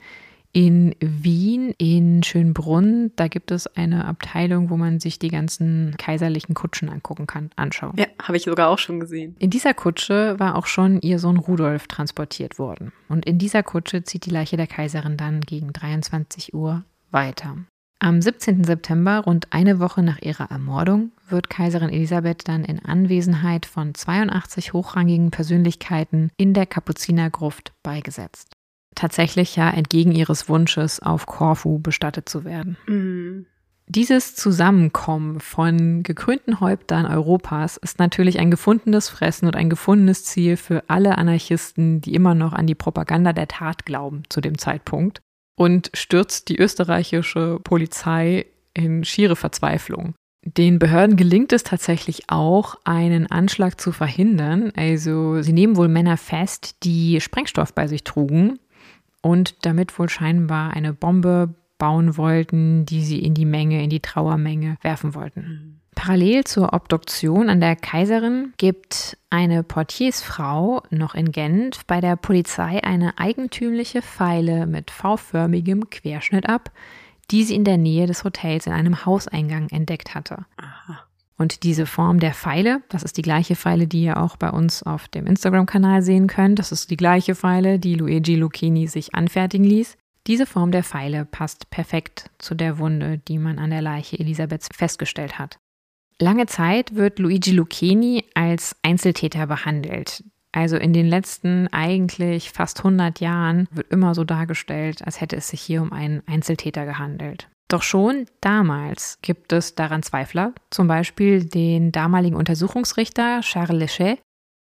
in Wien, in Schönbrunn, da gibt es eine Abteilung, wo man sich die ganzen kaiserlichen Kutschen angucken kann, anschauen. Ja, habe ich sogar auch schon gesehen. In dieser Kutsche war auch schon ihr Sohn Rudolf transportiert worden. Und in dieser Kutsche zieht die Leiche der Kaiserin dann gegen 23 Uhr weiter. Am 17. September, rund eine Woche nach ihrer Ermordung, wird Kaiserin Elisabeth dann in Anwesenheit von 82 hochrangigen Persönlichkeiten in der Kapuzinergruft beigesetzt. Tatsächlich ja entgegen ihres Wunsches auf Korfu bestattet zu werden. Mhm. Dieses Zusammenkommen von gekrönten Häuptern Europas ist natürlich ein gefundenes Fressen und ein gefundenes Ziel für alle Anarchisten, die immer noch an die Propaganda der Tat glauben zu dem Zeitpunkt und stürzt die österreichische Polizei in schiere Verzweiflung. Den Behörden gelingt es tatsächlich auch, einen Anschlag zu verhindern. Also sie nehmen wohl Männer fest, die Sprengstoff bei sich trugen und damit wohl scheinbar eine Bombe bauen wollten, die sie in die Menge, in die Trauermenge werfen wollten. Mhm. Parallel zur Obduktion an der Kaiserin gibt eine Portiersfrau noch in Genf bei der Polizei eine eigentümliche Feile mit V-förmigem Querschnitt ab, die sie in der Nähe des Hotels in einem Hauseingang entdeckt hatte. Aha. Und diese Form der Pfeile, das ist die gleiche Pfeile, die ihr auch bei uns auf dem Instagram-Kanal sehen könnt. Das ist die gleiche Pfeile, die Luigi Lucchini sich anfertigen ließ. Diese Form der Pfeile passt perfekt zu der Wunde, die man an der Leiche Elisabeths festgestellt hat. Lange Zeit wird Luigi Lucchini als Einzeltäter behandelt. Also in den letzten eigentlich fast 100 Jahren wird immer so dargestellt, als hätte es sich hier um einen Einzeltäter gehandelt. Doch schon damals gibt es daran Zweifler, zum Beispiel den damaligen Untersuchungsrichter Charles Lechet.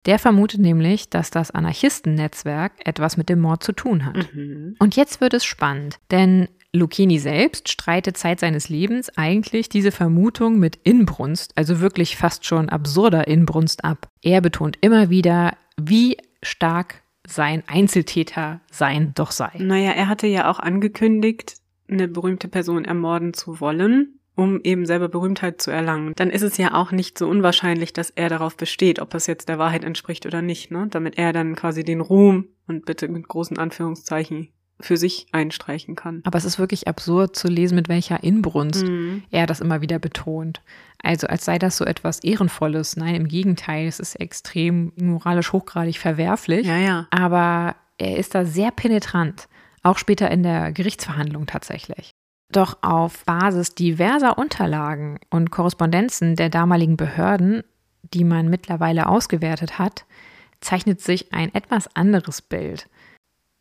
Der vermutet nämlich, dass das Anarchistennetzwerk etwas mit dem Mord zu tun hat. Mhm. Und jetzt wird es spannend, denn Lucchini selbst streitet Zeit seines Lebens eigentlich diese Vermutung mit Inbrunst, also wirklich fast schon absurder Inbrunst ab. Er betont immer wieder, wie stark sein Einzeltäter sein doch sei. Naja, er hatte ja auch angekündigt, eine berühmte Person ermorden zu wollen, um eben selber Berühmtheit zu erlangen. Dann ist es ja auch nicht so unwahrscheinlich, dass er darauf besteht, ob es jetzt der Wahrheit entspricht oder nicht, ne? Damit er dann quasi den Ruhm und bitte mit großen Anführungszeichen für sich einstreichen kann. Aber es ist wirklich absurd zu lesen, mit welcher Inbrunst Mhm. er das immer wieder betont. Also als sei das so etwas Ehrenvolles. Nein, im Gegenteil, es ist extrem moralisch hochgradig verwerflich. Ja, ja. Aber er ist da sehr penetrant, auch später in der Gerichtsverhandlung tatsächlich. Doch auf Basis diverser Unterlagen und Korrespondenzen der damaligen Behörden, die man mittlerweile ausgewertet hat, zeichnet sich ein etwas anderes Bild.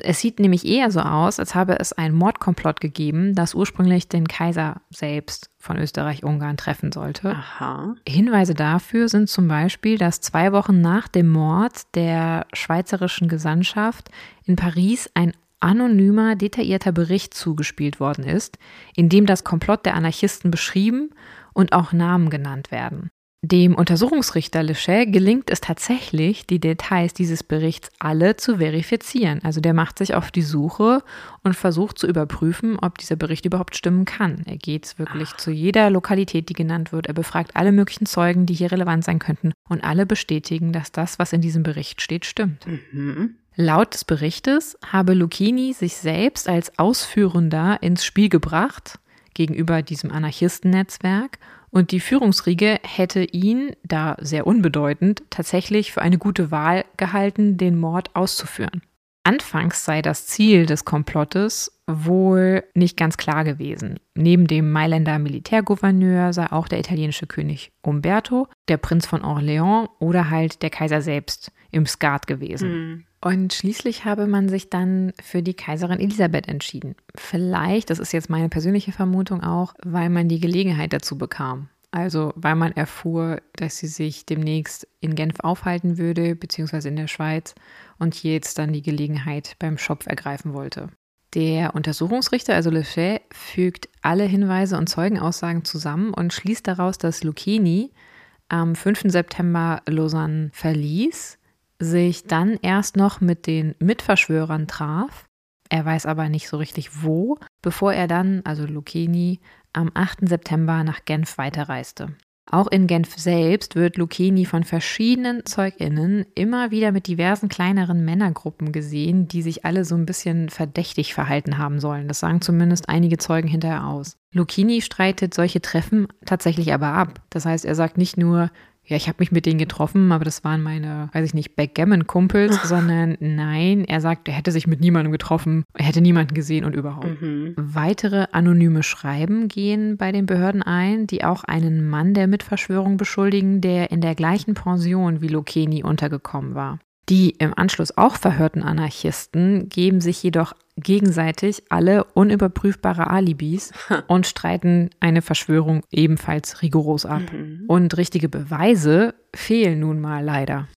Es sieht nämlich eher so aus, als habe es ein Mordkomplott gegeben, das ursprünglich den Kaiser selbst von Österreich-Ungarn treffen sollte. Aha. Hinweise dafür sind zum Beispiel, dass zwei Wochen nach dem Mord der schweizerischen Gesandtschaft in Paris ein anonymer, detaillierter Bericht zugespielt worden ist, in dem das Komplott der Anarchisten beschrieben und auch Namen genannt werden. Dem Untersuchungsrichter Lechet gelingt es tatsächlich, die Details dieses Berichts alle zu verifizieren. Also der macht sich auf die Suche und versucht zu überprüfen, ob dieser Bericht überhaupt stimmen kann. Er geht wirklich zu jeder Lokalität, die genannt wird. Er befragt alle möglichen Zeugen, die hier relevant sein könnten. Und alle bestätigen, dass das, was in diesem Bericht steht, stimmt. Mhm. Laut des Berichtes habe Lucchini sich selbst als Ausführender ins Spiel gebracht gegenüber diesem Anarchistennetzwerk und die Führungsriege hätte ihn, da sehr unbedeutend, tatsächlich für eine gute Wahl gehalten, den Mord auszuführen. Anfangs sei das Ziel des Komplottes wohl nicht ganz klar gewesen. Neben dem Mailänder Militärgouverneur sei auch der italienische König Umberto, der Prinz von Orléans oder halt der Kaiser selbst im Skat gewesen. Mhm. Und schließlich habe man sich dann für die Kaiserin Elisabeth entschieden. Vielleicht, das ist jetzt meine persönliche Vermutung auch, weil man die Gelegenheit dazu bekam. Also weil man erfuhr, dass sie sich demnächst in Genf aufhalten würde, beziehungsweise in der Schweiz, und jetzt dann die Gelegenheit beim Schopf ergreifen wollte. Der Untersuchungsrichter, also Lechet, fügt alle Hinweise und Zeugenaussagen zusammen und schließt daraus, dass Lucchini am 5. September Lausanne verließ, sich dann erst noch mit den Mitverschwörern traf. Er weiß aber nicht so richtig wo, bevor er dann, also Lucchini, am 8. September nach Genf weiterreiste. Auch in Genf selbst wird Lucchini von verschiedenen ZeugInnen immer wieder mit diversen kleineren Männergruppen gesehen, die sich alle so ein bisschen verdächtig verhalten haben sollen. Das sagen zumindest einige Zeugen hinterher aus. Lucchini streitet solche Treffen tatsächlich aber ab. Das heißt, er sagt nicht nur, ja, ich habe mich mit denen getroffen, aber das waren meine, weiß ich nicht, Backgammon-Kumpels, sondern nein, er sagt, er hätte sich mit niemandem getroffen, er hätte niemanden gesehen und überhaupt. Mhm. Weitere anonyme Schreiben gehen bei den Behörden ein, die auch einen Mann der Mitverschwörung beschuldigen, der in der gleichen Pension wie Lucchini untergekommen war. Die im Anschluss auch verhörten Anarchisten geben sich jedoch gegenseitig alle unüberprüfbare Alibis und streiten eine Verschwörung ebenfalls rigoros ab. Mhm. Und richtige Beweise fehlen nun mal leider.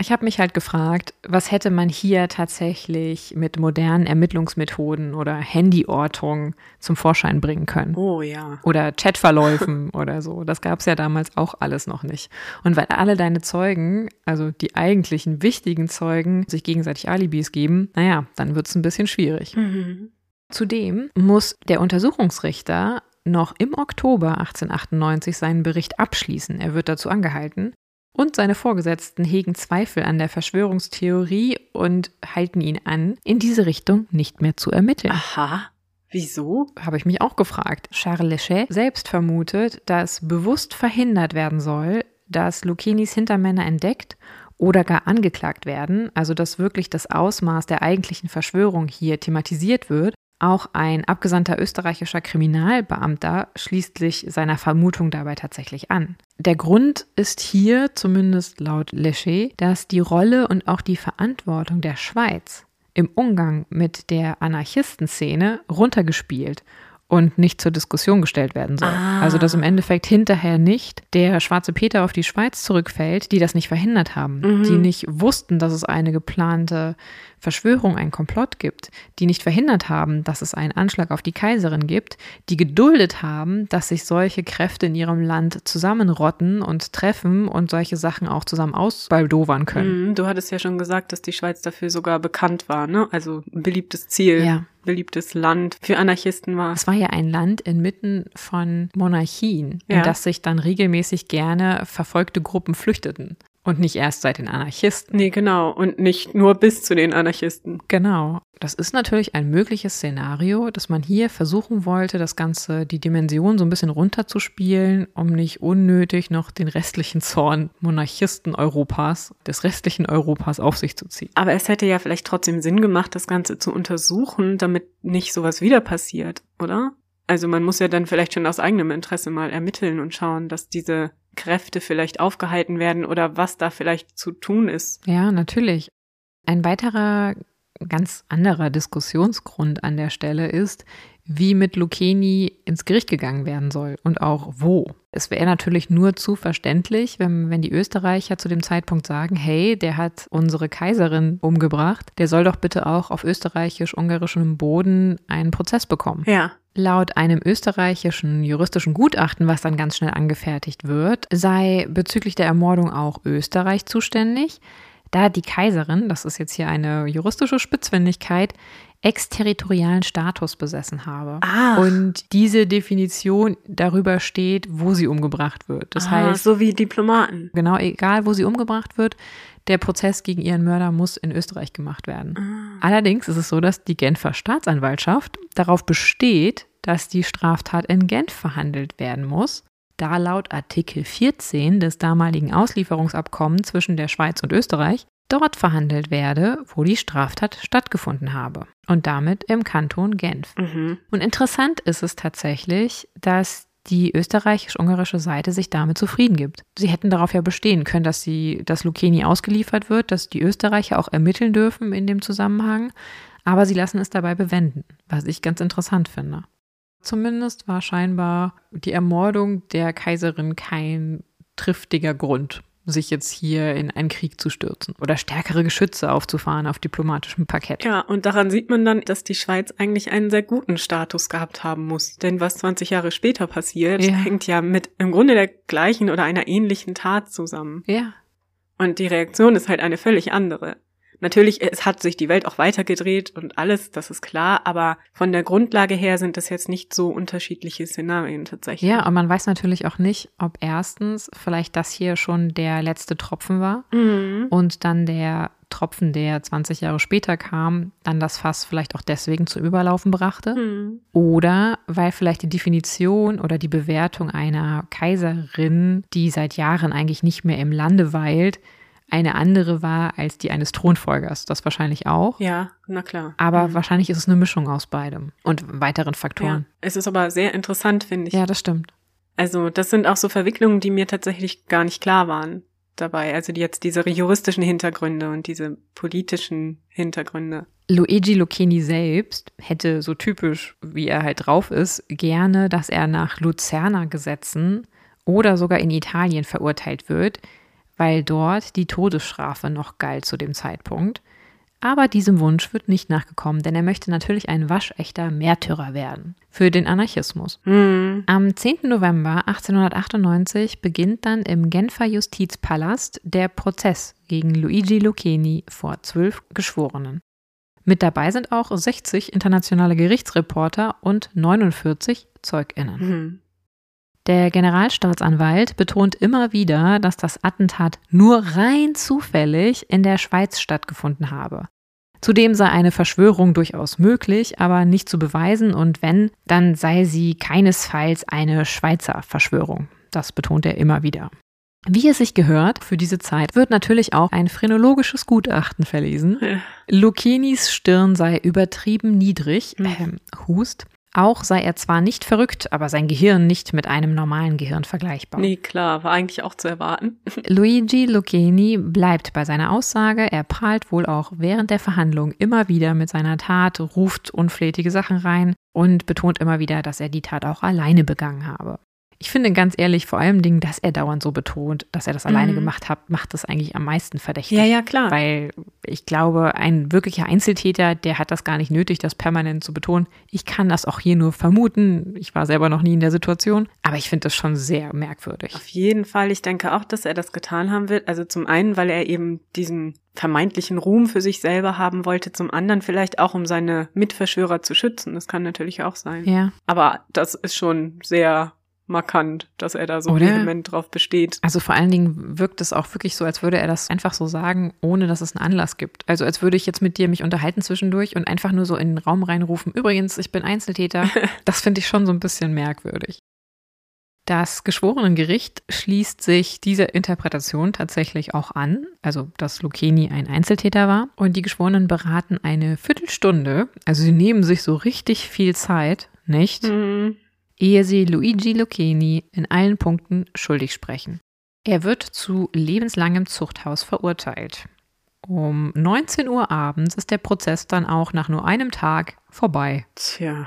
Ich habe mich halt gefragt, was hätte man hier tatsächlich mit modernen Ermittlungsmethoden oder Handyortung zum Vorschein bringen können? Oh ja. Oder Chatverläufen oder so. Das gab es ja damals auch alles noch nicht. Und weil alle deine Zeugen, also die eigentlichen wichtigen Zeugen, sich gegenseitig Alibis geben, naja, dann wird es ein bisschen schwierig. Mhm. Zudem muss der Untersuchungsrichter noch im Oktober 1898 seinen Bericht abschließen. Er wird dazu angehalten. Und seine Vorgesetzten hegen Zweifel an der Verschwörungstheorie und halten ihn an, in diese Richtung nicht mehr zu ermitteln. Aha. Wieso? Habe ich mich auch gefragt. Charles Lechet selbst vermutet, dass bewusst verhindert werden soll, dass Lucchinis Hintermänner entdeckt oder gar angeklagt werden, also dass wirklich das Ausmaß der eigentlichen Verschwörung hier thematisiert wird. Auch ein abgesandter österreichischer Kriminalbeamter schließt sich seiner Vermutung dabei tatsächlich an. Der Grund ist hier, zumindest laut Lechet, dass die Rolle und auch die Verantwortung der Schweiz im Umgang mit der Anarchistenszene runtergespielt und nicht zur Diskussion gestellt werden soll. Ah. Also dass im Endeffekt hinterher nicht der schwarze Peter auf die Schweiz zurückfällt, die das nicht verhindert haben, Mhm. die nicht wussten, dass es eine geplante Verschwörung, einen Komplott gibt, die nicht verhindert haben, dass es einen Anschlag auf die Kaiserin gibt, die geduldet haben, dass sich solche Kräfte in ihrem Land zusammenrotten und treffen und solche Sachen auch zusammen ausbaldowern können. Mhm, Du hattest ja schon gesagt, dass die Schweiz dafür sogar bekannt war, ne? Also ein beliebtes Ziel, Ja. Beliebtes Land für Anarchisten war. Es war ja ein Land inmitten von Monarchien, Ja. in das sich dann regelmäßig gerne verfolgte Gruppen flüchteten. Und nicht erst seit den Anarchisten. Nee, genau. Und nicht nur bis zu den Anarchisten. Genau. Das ist natürlich ein mögliches Szenario, dass man hier versuchen wollte, das Ganze, die Dimension so ein bisschen runterzuspielen, um nicht unnötig noch den restlichen Zorn Monarchisten Europas, des restlichen Europas auf sich zu ziehen. Aber es hätte ja vielleicht trotzdem Sinn gemacht, das Ganze zu untersuchen, damit nicht sowas wieder passiert, oder? Also man muss ja dann vielleicht schon aus eigenem Interesse mal ermitteln und schauen, dass diese Kräfte vielleicht aufgehalten werden oder was da vielleicht zu tun ist. Ja, natürlich. Ein weiterer ganz anderer Diskussionsgrund an der Stelle ist, wie mit Lucchini ins Gericht gegangen werden soll und auch wo. Es wäre natürlich nur zu verständlich, wenn, wenn die Österreicher zu dem Zeitpunkt sagen, hey, der hat unsere Kaiserin umgebracht, der soll doch bitte auch auf österreichisch-ungarischem Boden einen Prozess bekommen. Ja. Laut einem österreichischen juristischen Gutachten, was dann ganz schnell angefertigt wird, sei bezüglich der Ermordung auch Österreich zuständig, da die Kaiserin, das ist jetzt hier eine juristische Spitzfindigkeit, exterritorialen Status besessen habe. Ah. Und diese Definition darüber steht, wo sie umgebracht wird. Das ah, heißt, so wie Diplomaten. genau egal, wo sie umgebracht wird, der Prozess gegen ihren Mörder muss in Österreich gemacht werden. Ah. Allerdings ist es so, dass die Genfer Staatsanwaltschaft darauf besteht, dass die Straftat in Genf verhandelt werden muss, da laut Artikel 14 des damaligen Auslieferungsabkommens zwischen der Schweiz und Österreich dort verhandelt werde, wo die Straftat stattgefunden habe und damit im Kanton Genf. Mhm. Und interessant ist es tatsächlich, dass die österreichisch-ungarische Seite sich damit zufrieden gibt. Sie hätten darauf ja bestehen können, dass sie, dass Lucchini ausgeliefert wird, dass die Österreicher auch ermitteln dürfen in dem Zusammenhang, aber sie lassen es dabei bewenden, was ich ganz interessant finde. Zumindest war scheinbar die Ermordung der Kaiserin kein triftiger Grund, sich jetzt hier in einen Krieg zu stürzen oder stärkere Geschütze aufzufahren auf diplomatischem Parkett. Ja, und daran sieht man dann, dass die Schweiz eigentlich einen sehr guten Status gehabt haben muss. Denn was 20 Jahre später passiert, Ja. hängt ja mit im Grunde der gleichen oder einer ähnlichen Tat zusammen. Ja, Und die Reaktion ist halt eine völlig andere. Natürlich, es hat sich die Welt auch weitergedreht und alles, das ist klar, aber von der Grundlage her sind das jetzt nicht so unterschiedliche Szenarien tatsächlich. Ja, und man weiß natürlich auch nicht, ob erstens vielleicht das hier schon der letzte Tropfen war Mhm. und dann der Tropfen, der 20 Jahre später kam, dann das Fass vielleicht auch deswegen zum Überlaufen brachte. Mhm. Oder weil vielleicht die Definition oder die Bewertung einer Kaiserin, die seit Jahren eigentlich nicht mehr im Lande weilt, eine andere war als die eines Thronfolgers. Das wahrscheinlich auch. Ja, na klar. Aber Mhm. wahrscheinlich ist es eine Mischung aus beidem und weiteren ja. Faktoren. Es ist aber sehr interessant, finde ich. Ja, das stimmt. Also das sind auch so Verwicklungen, die mir tatsächlich gar nicht klar waren dabei. Also die jetzt diese juristischen Hintergründe und diese politischen Hintergründe. Luigi Lucchini selbst hätte so typisch, wie er halt drauf ist, gerne, dass er nach Luzerner Gesetzen oder sogar in Italien verurteilt wird, weil dort die Todesstrafe noch galt zu dem Zeitpunkt. Aber diesem Wunsch wird nicht nachgekommen, denn er möchte natürlich ein waschechter Märtyrer werden für den Anarchismus. Hm. Am 10. November 1898 beginnt dann im Genfer Justizpalast der Prozess gegen Luigi Lucchini vor zwölf Geschworenen. Mit dabei sind auch 60 internationale Gerichtsreporter und 49 ZeugInnen. Hm. Der Generalstaatsanwalt betont immer wieder, dass das Attentat nur rein zufällig in der Schweiz stattgefunden habe. Zudem sei eine Verschwörung durchaus möglich, aber nicht zu beweisen und wenn, dann sei sie keinesfalls eine Schweizer Verschwörung. Das betont er immer wieder. Wie es sich gehört, für diese Zeit wird natürlich auch ein phrenologisches Gutachten verlesen. Ja. Lucchinis Stirn sei übertrieben niedrig, ähm, Hust. Auch sei er zwar nicht verrückt, aber sein Gehirn nicht mit einem normalen Gehirn vergleichbar. Nee, klar, war eigentlich auch zu erwarten. Luigi Lucchini bleibt bei seiner Aussage. Er prahlt wohl auch während der Verhandlung immer wieder mit seiner Tat, ruft unflätige Sachen rein und betont immer wieder, dass er die Tat auch alleine begangen habe. Ich finde ganz ehrlich, vor allem Dingen, dass er dauernd so betont, dass er das alleine Mhm. gemacht hat, macht das eigentlich am meisten verdächtig. Ja, ja, klar. Weil ich glaube, ein wirklicher Einzeltäter, der hat das gar nicht nötig, das permanent zu betonen. Ich kann das auch hier nur vermuten. Ich war selber noch nie in der Situation, aber ich finde das schon sehr merkwürdig. Auf jeden Fall. Ich denke auch, dass er das getan haben wird. Also zum einen, weil er eben diesen vermeintlichen Ruhm für sich selber haben wollte. Zum anderen vielleicht auch, um seine Mitverschwörer zu schützen. Das kann natürlich auch sein. Ja. Aber das ist schon sehr markant, dass er da so Oder? vehement drauf besteht. Also vor allen Dingen wirkt es auch wirklich so, als würde er das einfach so sagen, ohne dass es einen Anlass gibt. Also als würde ich jetzt mit dir mich unterhalten zwischendurch und einfach nur so in den Raum reinrufen, übrigens, ich bin Einzeltäter. Das finde ich schon so ein bisschen merkwürdig. Das Geschworenengericht schließt sich dieser Interpretation tatsächlich auch an, also dass Lucchini ein Einzeltäter war. Und die Geschworenen beraten eine Viertelstunde, also sie nehmen sich so richtig viel Zeit, nicht? Hm. Ehe sie Luigi Lucchini in allen Punkten schuldig sprechen. Er wird zu lebenslangem Zuchthaus verurteilt. Um 19 Uhr abends ist der Prozess dann auch nach nur einem Tag vorbei. Tja,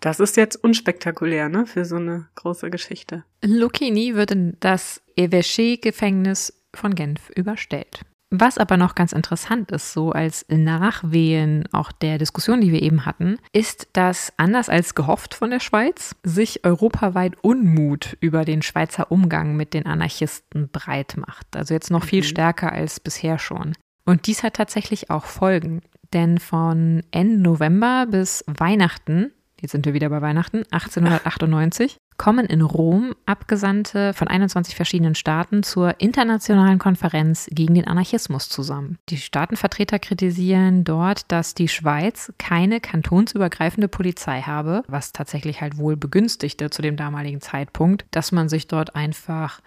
das ist jetzt unspektakulär, ne, für so eine große Geschichte. Lucchini wird in das Evesche-Gefängnis von Genf überstellt. Was aber noch ganz interessant ist, so als Nachwehen auch der Diskussion, die wir eben hatten, ist, dass anders als gehofft von der Schweiz sich europaweit Unmut über den Schweizer Umgang mit den Anarchisten breit macht. Also jetzt noch viel Mhm. stärker als bisher schon. Und dies hat tatsächlich auch Folgen, denn von Ende November bis Weihnachten, jetzt sind wir wieder bei Weihnachten, 1898, kommen in Rom Abgesandte von 21 verschiedenen Staaten zur internationalen Konferenz gegen den Anarchismus zusammen. Die Staatenvertreter kritisieren dort, dass die Schweiz keine kantonsübergreifende Polizei habe, was tatsächlich halt wohl begünstigte zu dem damaligen Zeitpunkt, dass man sich dort einfach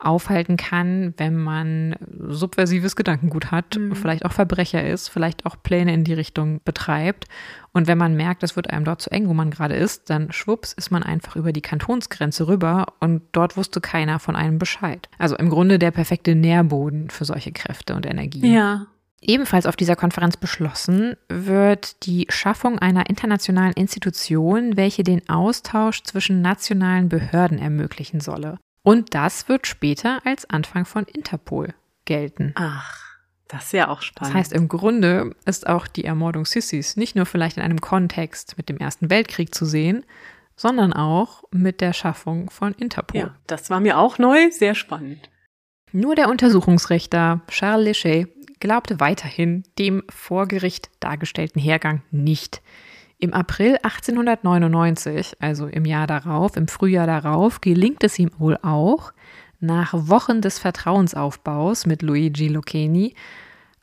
aufhalten kann, wenn man subversives Gedankengut hat, Mhm. vielleicht auch Verbrecher ist, vielleicht auch Pläne in die Richtung betreibt. Und wenn man merkt, es wird einem dort zu eng, wo man gerade ist, dann schwupps ist man einfach über die Kantonsgrenze rüber und dort wusste keiner von einem Bescheid. Also im Grunde der perfekte Nährboden für solche Kräfte und Energien. Ja. Ebenfalls auf dieser Konferenz beschlossen wird die Schaffung einer internationalen Institution, welche den Austausch zwischen nationalen Behörden ermöglichen solle. Und das wird später als Anfang von Interpol gelten. Ach, das ist ja auch Das spannend. heißt, im Grunde ist auch die Ermordung Sissis nicht nur vielleicht in einem Kontext mit dem Ersten Weltkrieg zu sehen, sondern auch mit der Schaffung von Interpol. ja, das war mir auch neu, sehr spannend. Nur der Untersuchungsrichter Charles Lechet glaubte weiterhin dem vor Gericht dargestellten Hergang nicht. Im April 1899, also im Jahr darauf, im Frühjahr darauf, gelingt es ihm wohl auch, nach Wochen des Vertrauensaufbaus mit Luigi Lucchini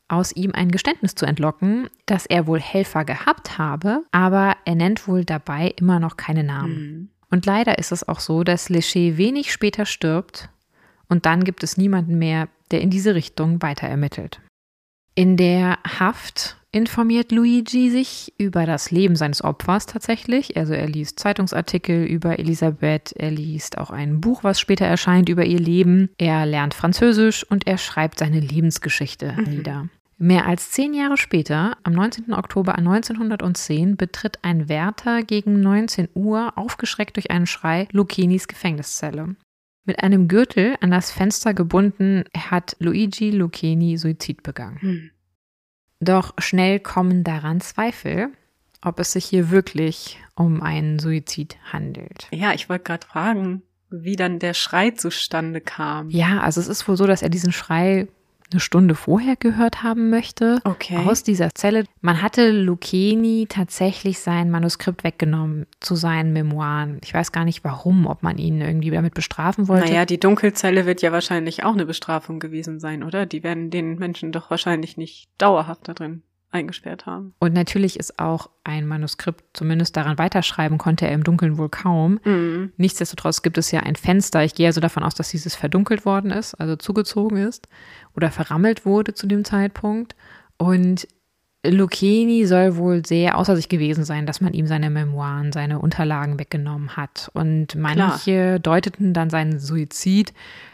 aus ihm ein Geständnis zu entlocken, dass er wohl Helfer gehabt habe, aber er nennt wohl dabei immer noch keine Namen. Hm. Und leider ist es auch so, dass Lechet wenig später stirbt und dann gibt es niemanden mehr, der in diese Richtung weiter ermittelt. In der Haft informiert Luigi sich über das Leben seines Opfers tatsächlich. Also er liest Zeitungsartikel über Elisabeth, er liest auch ein Buch, was später erscheint über ihr Leben. Er lernt Französisch und er schreibt seine Lebensgeschichte Mhm. nieder. Mehr als zehn Jahre später, am 19. Oktober 1910, betritt ein Wärter gegen 19 Uhr, aufgeschreckt durch einen Schrei, Lucchinis Gefängniszelle. Mit einem Gürtel an das Fenster gebunden, hat Luigi Lucchini Suizid begangen. Hm. Doch schnell kommen daran Zweifel, ob es sich hier wirklich um einen Suizid handelt. Ja, ich wollte gerade fragen, wie dann der Schrei zustande kam. Ja, also es ist wohl so, dass er diesen Schrei eine Stunde vorher gehört haben möchte. Okay. Aus dieser Zelle. Man hatte Lucchini tatsächlich sein Manuskript weggenommen zu seinen Memoiren. Ich weiß gar nicht warum, ob man ihn irgendwie damit bestrafen wollte. Naja, die Dunkelzelle wird ja wahrscheinlich auch eine Bestrafung gewesen sein, oder? Die werden den Menschen doch wahrscheinlich nicht dauerhaft da drin eingesperrt haben. Und natürlich ist auch ein Manuskript, zumindest daran weiterschreiben konnte er im Dunkeln wohl kaum. Mhm. Nichtsdestotrotz gibt es ja ein Fenster. Ich gehe also davon aus, dass dieses verdunkelt worden ist, also zugezogen ist oder verrammelt wurde zu dem Zeitpunkt. Und Lucchini soll wohl sehr außer sich gewesen sein, dass man ihm seine Memoiren, seine Unterlagen weggenommen hat. Und manche deuteten dann seinen Suizid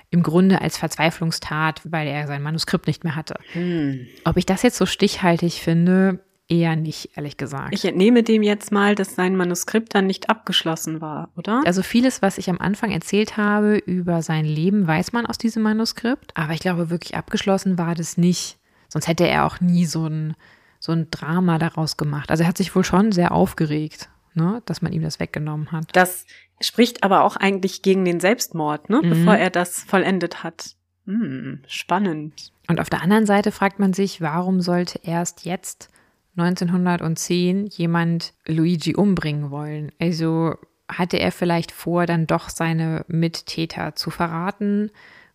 im Grunde als Verzweiflungstat, weil er sein Manuskript nicht mehr hatte. Hm. Ob ich das jetzt so stichhaltig finde, eher nicht, ehrlich gesagt. Ich entnehme dem jetzt mal, dass sein Manuskript dann nicht abgeschlossen war, oder? Also vieles, was ich am Anfang erzählt habe über sein Leben, weiß man aus diesem Manuskript. Aber ich glaube, wirklich abgeschlossen war das nicht. Sonst hätte er auch nie so ein, so ein Drama daraus gemacht. Also er hat sich wohl schon sehr aufgeregt, ne, dass man ihm das weggenommen hat. Das spricht aber auch eigentlich gegen den Selbstmord, ne, Mhm. bevor er das vollendet hat. Hm, spannend. Und auf der anderen Seite fragt man sich, warum sollte erst jetzt 1910 jemand Luigi umbringen wollen? Also hatte er vielleicht vor, dann doch seine Mittäter zu verraten,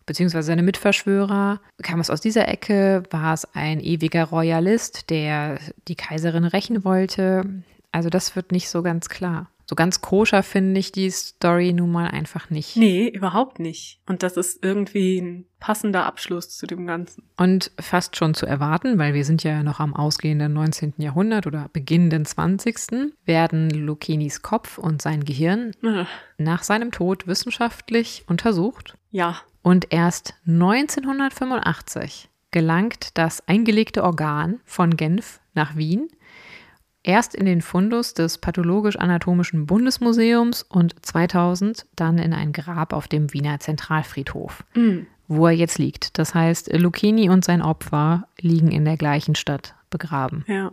beziehungsweise seine Mitverschwörer? Kam es aus dieser Ecke? War es ein ewiger Royalist, der die Kaiserin rächen wollte? Also das wird nicht so ganz klar. So ganz koscher finde ich die Story nun mal einfach nicht. Nee, überhaupt nicht. Und das ist irgendwie ein passender Abschluss zu dem Ganzen. Und fast schon zu erwarten, weil wir sind ja noch am ausgehenden 19. Jahrhundert oder beginnenden 20. werden Lucinis Kopf und sein Gehirn Äh, nach seinem Tod wissenschaftlich untersucht. Ja, Und erst 1985 gelangt das eingelegte Organ von Genf nach Wien. Erst in den Fundus des Pathologisch-Anatomischen Bundesmuseums und 2000 dann in ein Grab auf dem Wiener Zentralfriedhof hm, wo er jetzt liegt. Das heißt, Lucchini und sein Opfer liegen in der gleichen Stadt begraben. ja.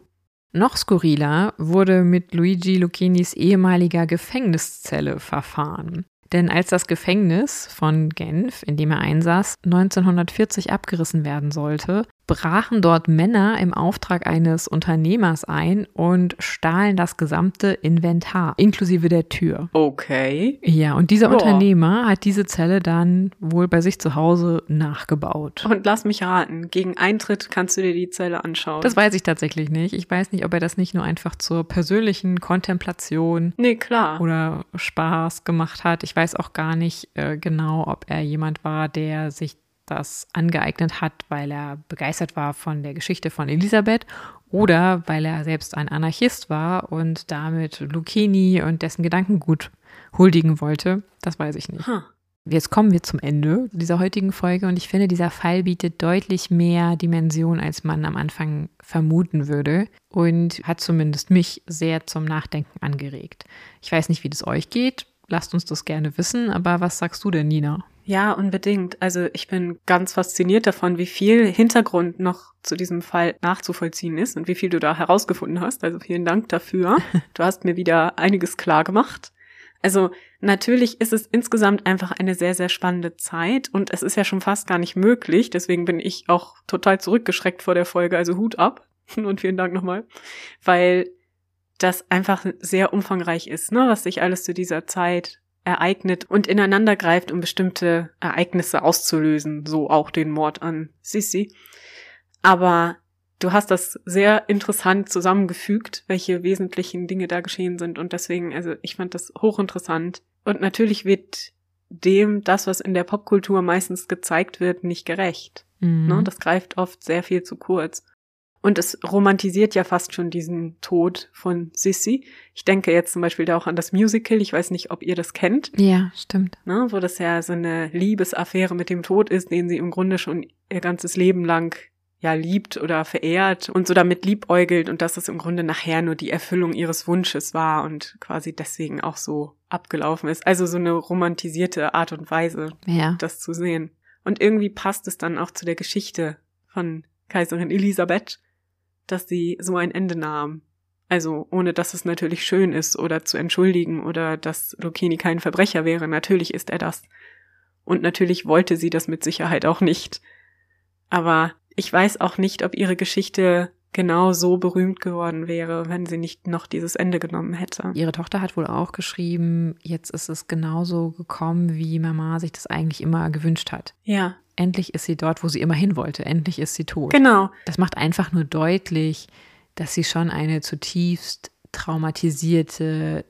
Noch skurriler wurde mit Luigi Lucchinis ehemaliger Gefängniszelle verfahren. Denn als das Gefängnis von Genf, in dem er einsaß, 1940 abgerissen werden sollte, brachen dort Männer im Auftrag eines Unternehmers ein und stahlen das gesamte Inventar, inklusive der Tür. Okay. Ja, und dieser Ja. Unternehmer hat diese Zelle dann wohl bei sich zu Hause nachgebaut. Und lass mich raten, gegen Eintritt kannst du dir die Zelle anschauen. Das weiß ich tatsächlich nicht. Ich weiß nicht, ob er das nicht nur einfach zur persönlichen Kontemplation nee, klar. oder Spaß gemacht hat. Ich weiß auch gar nicht äh, genau, ob er jemand war, der sich das angeeignet hat, weil er begeistert war von der Geschichte von Elisabeth oder weil er selbst ein Anarchist war und damit Lucchini und dessen Gedankengut huldigen wollte. Das weiß ich nicht. Huh. Jetzt kommen wir zum Ende dieser heutigen Folge und ich finde, dieser Fall bietet deutlich mehr Dimension, als man am Anfang vermuten würde und hat zumindest mich sehr zum Nachdenken angeregt. Ich weiß nicht, wie das euch geht. Lasst uns das gerne wissen, aber was sagst du denn, Nina? Ja, unbedingt. Also ich bin ganz fasziniert davon, wie viel Hintergrund noch zu diesem Fall nachzuvollziehen ist und wie viel du da herausgefunden hast. Also vielen Dank dafür. Du hast mir wieder einiges klar gemacht. Also natürlich ist es insgesamt einfach eine sehr, sehr spannende Zeit und es ist ja schon fast gar nicht möglich. Deswegen bin ich auch total zurückgeschreckt vor der Folge. Also Hut ab und vielen Dank nochmal, weil das einfach sehr umfangreich ist, ne, was sich alles zu dieser Zeit ereignet und ineinander greift, um bestimmte Ereignisse auszulösen, so auch den Mord an Sissi. Aber du hast das sehr interessant zusammengefügt, welche wesentlichen Dinge da geschehen sind und deswegen, also ich fand das hochinteressant und natürlich wird dem das, was in der Popkultur meistens gezeigt wird, nicht gerecht. Mhm. Ne? Das greift oft sehr viel zu kurz. Und es romantisiert ja fast schon diesen Tod von Sissy. Ich denke jetzt zum Beispiel da auch an das Musical. Ich weiß nicht, ob ihr das kennt, ja, stimmt. ne? wo das ja so eine Liebesaffäre mit dem Tod ist, den sie im Grunde schon ihr ganzes Leben lang ja liebt oder verehrt und so damit liebäugelt und dass es im Grunde nachher nur die Erfüllung ihres Wunsches war und quasi deswegen auch so abgelaufen ist. Also so eine romantisierte Art und Weise, Ja. das zu sehen. Und irgendwie passt es dann auch zu der Geschichte von Kaiserin Elisabeth, dass sie so ein Ende nahm. Also ohne dass es natürlich schön ist oder zu entschuldigen oder dass Lucchini kein Verbrecher wäre. Natürlich ist er das. Und natürlich wollte sie das mit Sicherheit auch nicht. Aber ich weiß auch nicht, ob ihre Geschichte genau so berühmt geworden wäre, wenn sie nicht noch dieses Ende genommen hätte. Ihre Tochter hat wohl auch geschrieben, jetzt ist es genauso gekommen, wie Mama sich das eigentlich immer gewünscht hat. Ja, Endlich ist sie dort, wo sie immer hin wollte. Endlich ist sie tot. genau. Das macht einfach nur deutlich, dass sie schon eine zutiefst traumatisierte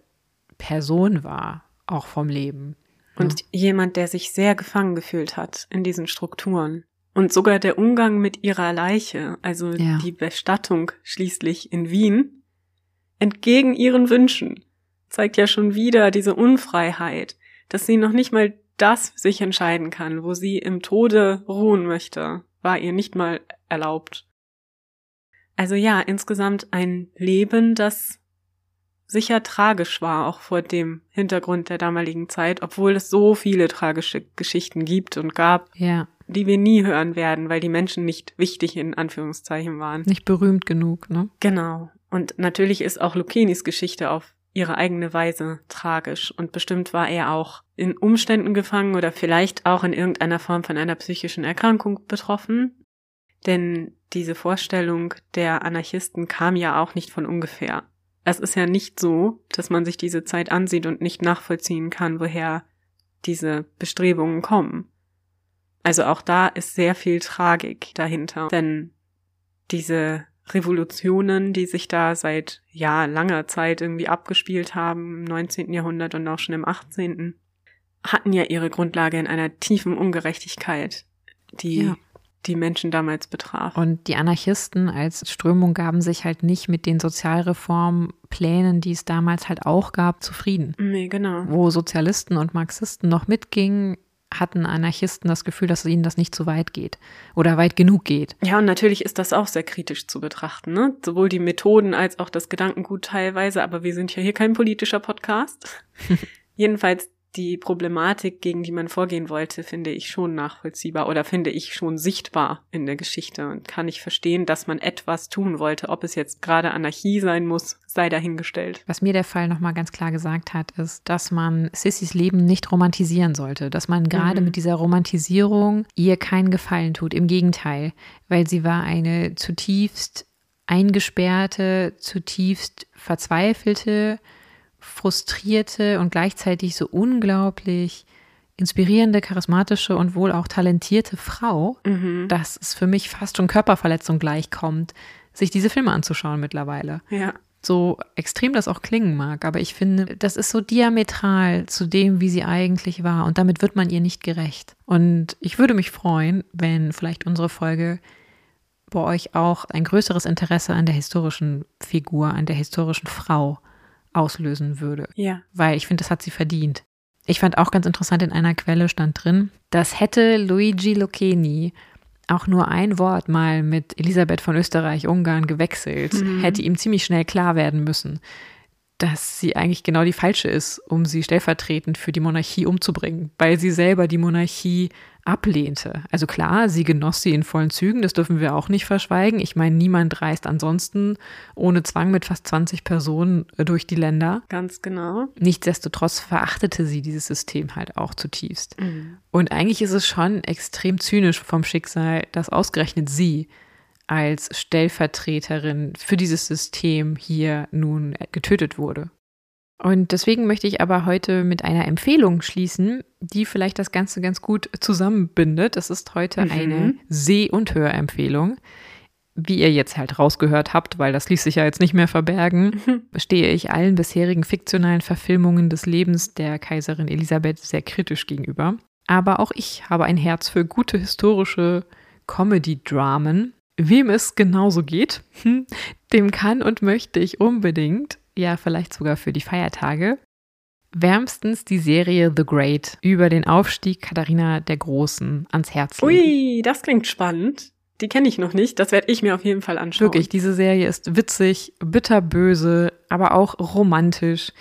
Person war, auch vom Leben. Und jemand, der sich sehr gefangen gefühlt hat in diesen Strukturen. Und sogar der Umgang mit ihrer Leiche, also Ja. die Bestattung schließlich in Wien, entgegen ihren Wünschen, zeigt ja schon wieder diese Unfreiheit, dass sie noch nicht mal das sich entscheiden kann, wo sie im Tode ruhen möchte, war ihr nicht mal erlaubt. Also ja, insgesamt ein Leben, das sicher tragisch war, auch vor dem Hintergrund der damaligen Zeit, obwohl es so viele tragische Geschichten gibt und gab, Ja, die wir nie hören werden, weil die Menschen nicht wichtig in Anführungszeichen waren. nicht berühmt genug, ne? Genau. Und natürlich ist auch Lucenis Geschichte auf ihre eigene Weise tragisch und bestimmt war er auch in Umständen gefangen oder vielleicht auch in irgendeiner Form von einer psychischen Erkrankung betroffen. Denn diese Vorstellung der Anarchisten kam ja auch nicht von ungefähr. Es ist ja nicht so, dass man sich diese Zeit ansieht und nicht nachvollziehen kann, woher diese Bestrebungen kommen. Also auch da ist sehr viel Tragik dahinter, denn diese Revolutionen, die sich da seit ja langer Zeit irgendwie abgespielt haben im 19. Jahrhundert und auch schon im 18. hatten ja ihre Grundlage in einer tiefen Ungerechtigkeit, die Ja. die Menschen damals betraf. Und die Anarchisten als Strömung gaben sich halt nicht mit den Sozialreformplänen, die es damals halt auch gab, zufrieden. nee, genau. Wo Sozialisten und Marxisten noch mitgingen, hatten Anarchisten das Gefühl, dass ihnen das nicht zu weit geht oder weit genug geht. Ja, und natürlich ist das auch sehr kritisch zu betrachten, ne? Sowohl die Methoden als auch das Gedankengut teilweise, aber wir sind ja hier kein politischer Podcast. Jedenfalls die Problematik, gegen die man vorgehen wollte, finde ich schon nachvollziehbar oder finde ich schon sichtbar in der Geschichte und kann ich verstehen, dass man etwas tun wollte. Ob es jetzt gerade Anarchie sein muss, sei dahingestellt. Was mir der Fall nochmal ganz klar gesagt hat, ist, dass man Sissys Leben nicht romantisieren sollte. Dass man gerade Mhm. mit dieser Romantisierung ihr keinen Gefallen tut. Im Gegenteil, weil sie war eine zutiefst eingesperrte, zutiefst verzweifelte, frustrierte und gleichzeitig so unglaublich inspirierende, charismatische und wohl auch talentierte Frau, Mhm. dass es für mich fast schon Körperverletzung gleichkommt, sich diese Filme anzuschauen mittlerweile Ja. so extrem das auch klingen mag, aber ich finde, das ist so diametral zu dem, wie sie eigentlich war und damit wird man ihr nicht gerecht. Und ich würde mich freuen, wenn vielleicht unsere Folge bei euch auch ein größeres Interesse an der historischen Figur, an der historischen Frau auslösen würde, Ja. weil ich finde, das hat sie verdient. Ich fand auch ganz interessant, in einer Quelle stand drin, dass hätte Luigi Lucchini auch nur ein Wort mal mit Elisabeth von Österreich-Ungarn gewechselt, Mhm. hätte ihm ziemlich schnell klar werden müssen, dass sie eigentlich genau die falsche ist, um sie stellvertretend für die Monarchie umzubringen, weil sie selber die Monarchie ablehnte. Also klar, sie genoss sie in vollen Zügen, das dürfen wir auch nicht verschweigen. Ich meine, niemand reist ansonsten ohne Zwang mit fast 20 Personen äh, durch die Länder. Ganz genau. Nichtsdestotrotz verachtete sie dieses System halt auch zutiefst. Mhm. Und eigentlich ist es schon extrem zynisch vom Schicksal, dass ausgerechnet sie als Stellvertreterin für dieses System hier nun getötet wurde. Und deswegen möchte ich aber heute mit einer Empfehlung schließen, die vielleicht das Ganze ganz gut zusammenbindet. Das ist heute Mhm. eine Seh- und Hörempfehlung. Wie ihr jetzt halt rausgehört habt, weil das ließ sich ja jetzt nicht mehr verbergen, stehe ich allen bisherigen fiktionalen Verfilmungen des Lebens der Kaiserin Elisabeth sehr kritisch gegenüber. Aber auch ich habe ein Herz für gute historische Comedy-Dramen. Wem es genauso geht, hm, dem kann und möchte ich unbedingt, ja vielleicht sogar für die Feiertage, wärmstens die Serie The Great über den Aufstieg Katharina der Großen ans Herz legen. Ui, das klingt spannend. Die kenne ich noch nicht. Das werde ich mir auf jeden Fall anschauen. Wirklich, diese Serie ist witzig, bitterböse, aber auch romantisch.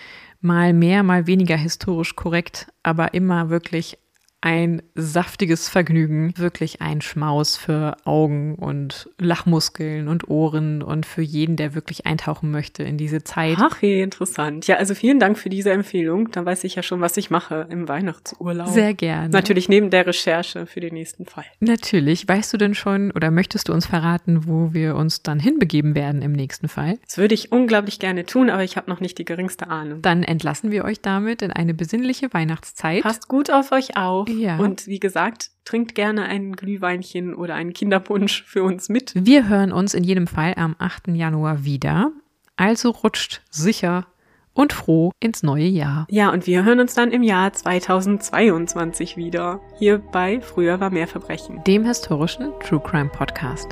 Mal mehr, mal weniger historisch korrekt, aber immer wirklich ein saftiges Vergnügen. Wirklich ein Schmaus für Augen und Lachmuskeln und Ohren und für jeden, der wirklich eintauchen möchte in diese Zeit. Ach, wie interessant. Ja, also vielen Dank für diese Empfehlung. Dann weiß ich ja schon, was ich mache im Weihnachtsurlaub. Sehr gerne. Natürlich neben der Recherche für den nächsten Fall. Natürlich. Weißt du denn schon oder möchtest du uns verraten, wo wir uns dann hinbegeben werden im nächsten Fall? Das würde ich unglaublich gerne tun, aber ich habe noch nicht die geringste Ahnung. Dann entlassen wir euch damit in eine besinnliche Weihnachtszeit. Passt gut auf euch auf. Ja. Und wie gesagt, trinkt gerne ein Glühweinchen oder einen Kinderpunsch für uns mit. Wir hören uns in jedem Fall am 8. Januar wieder. Also rutscht sicher und froh ins neue Jahr. Ja, und wir hören uns dann im Jahr 2022 wieder. Hier bei Früher war mehr Verbrechen. Dem historischen True Crime Podcast.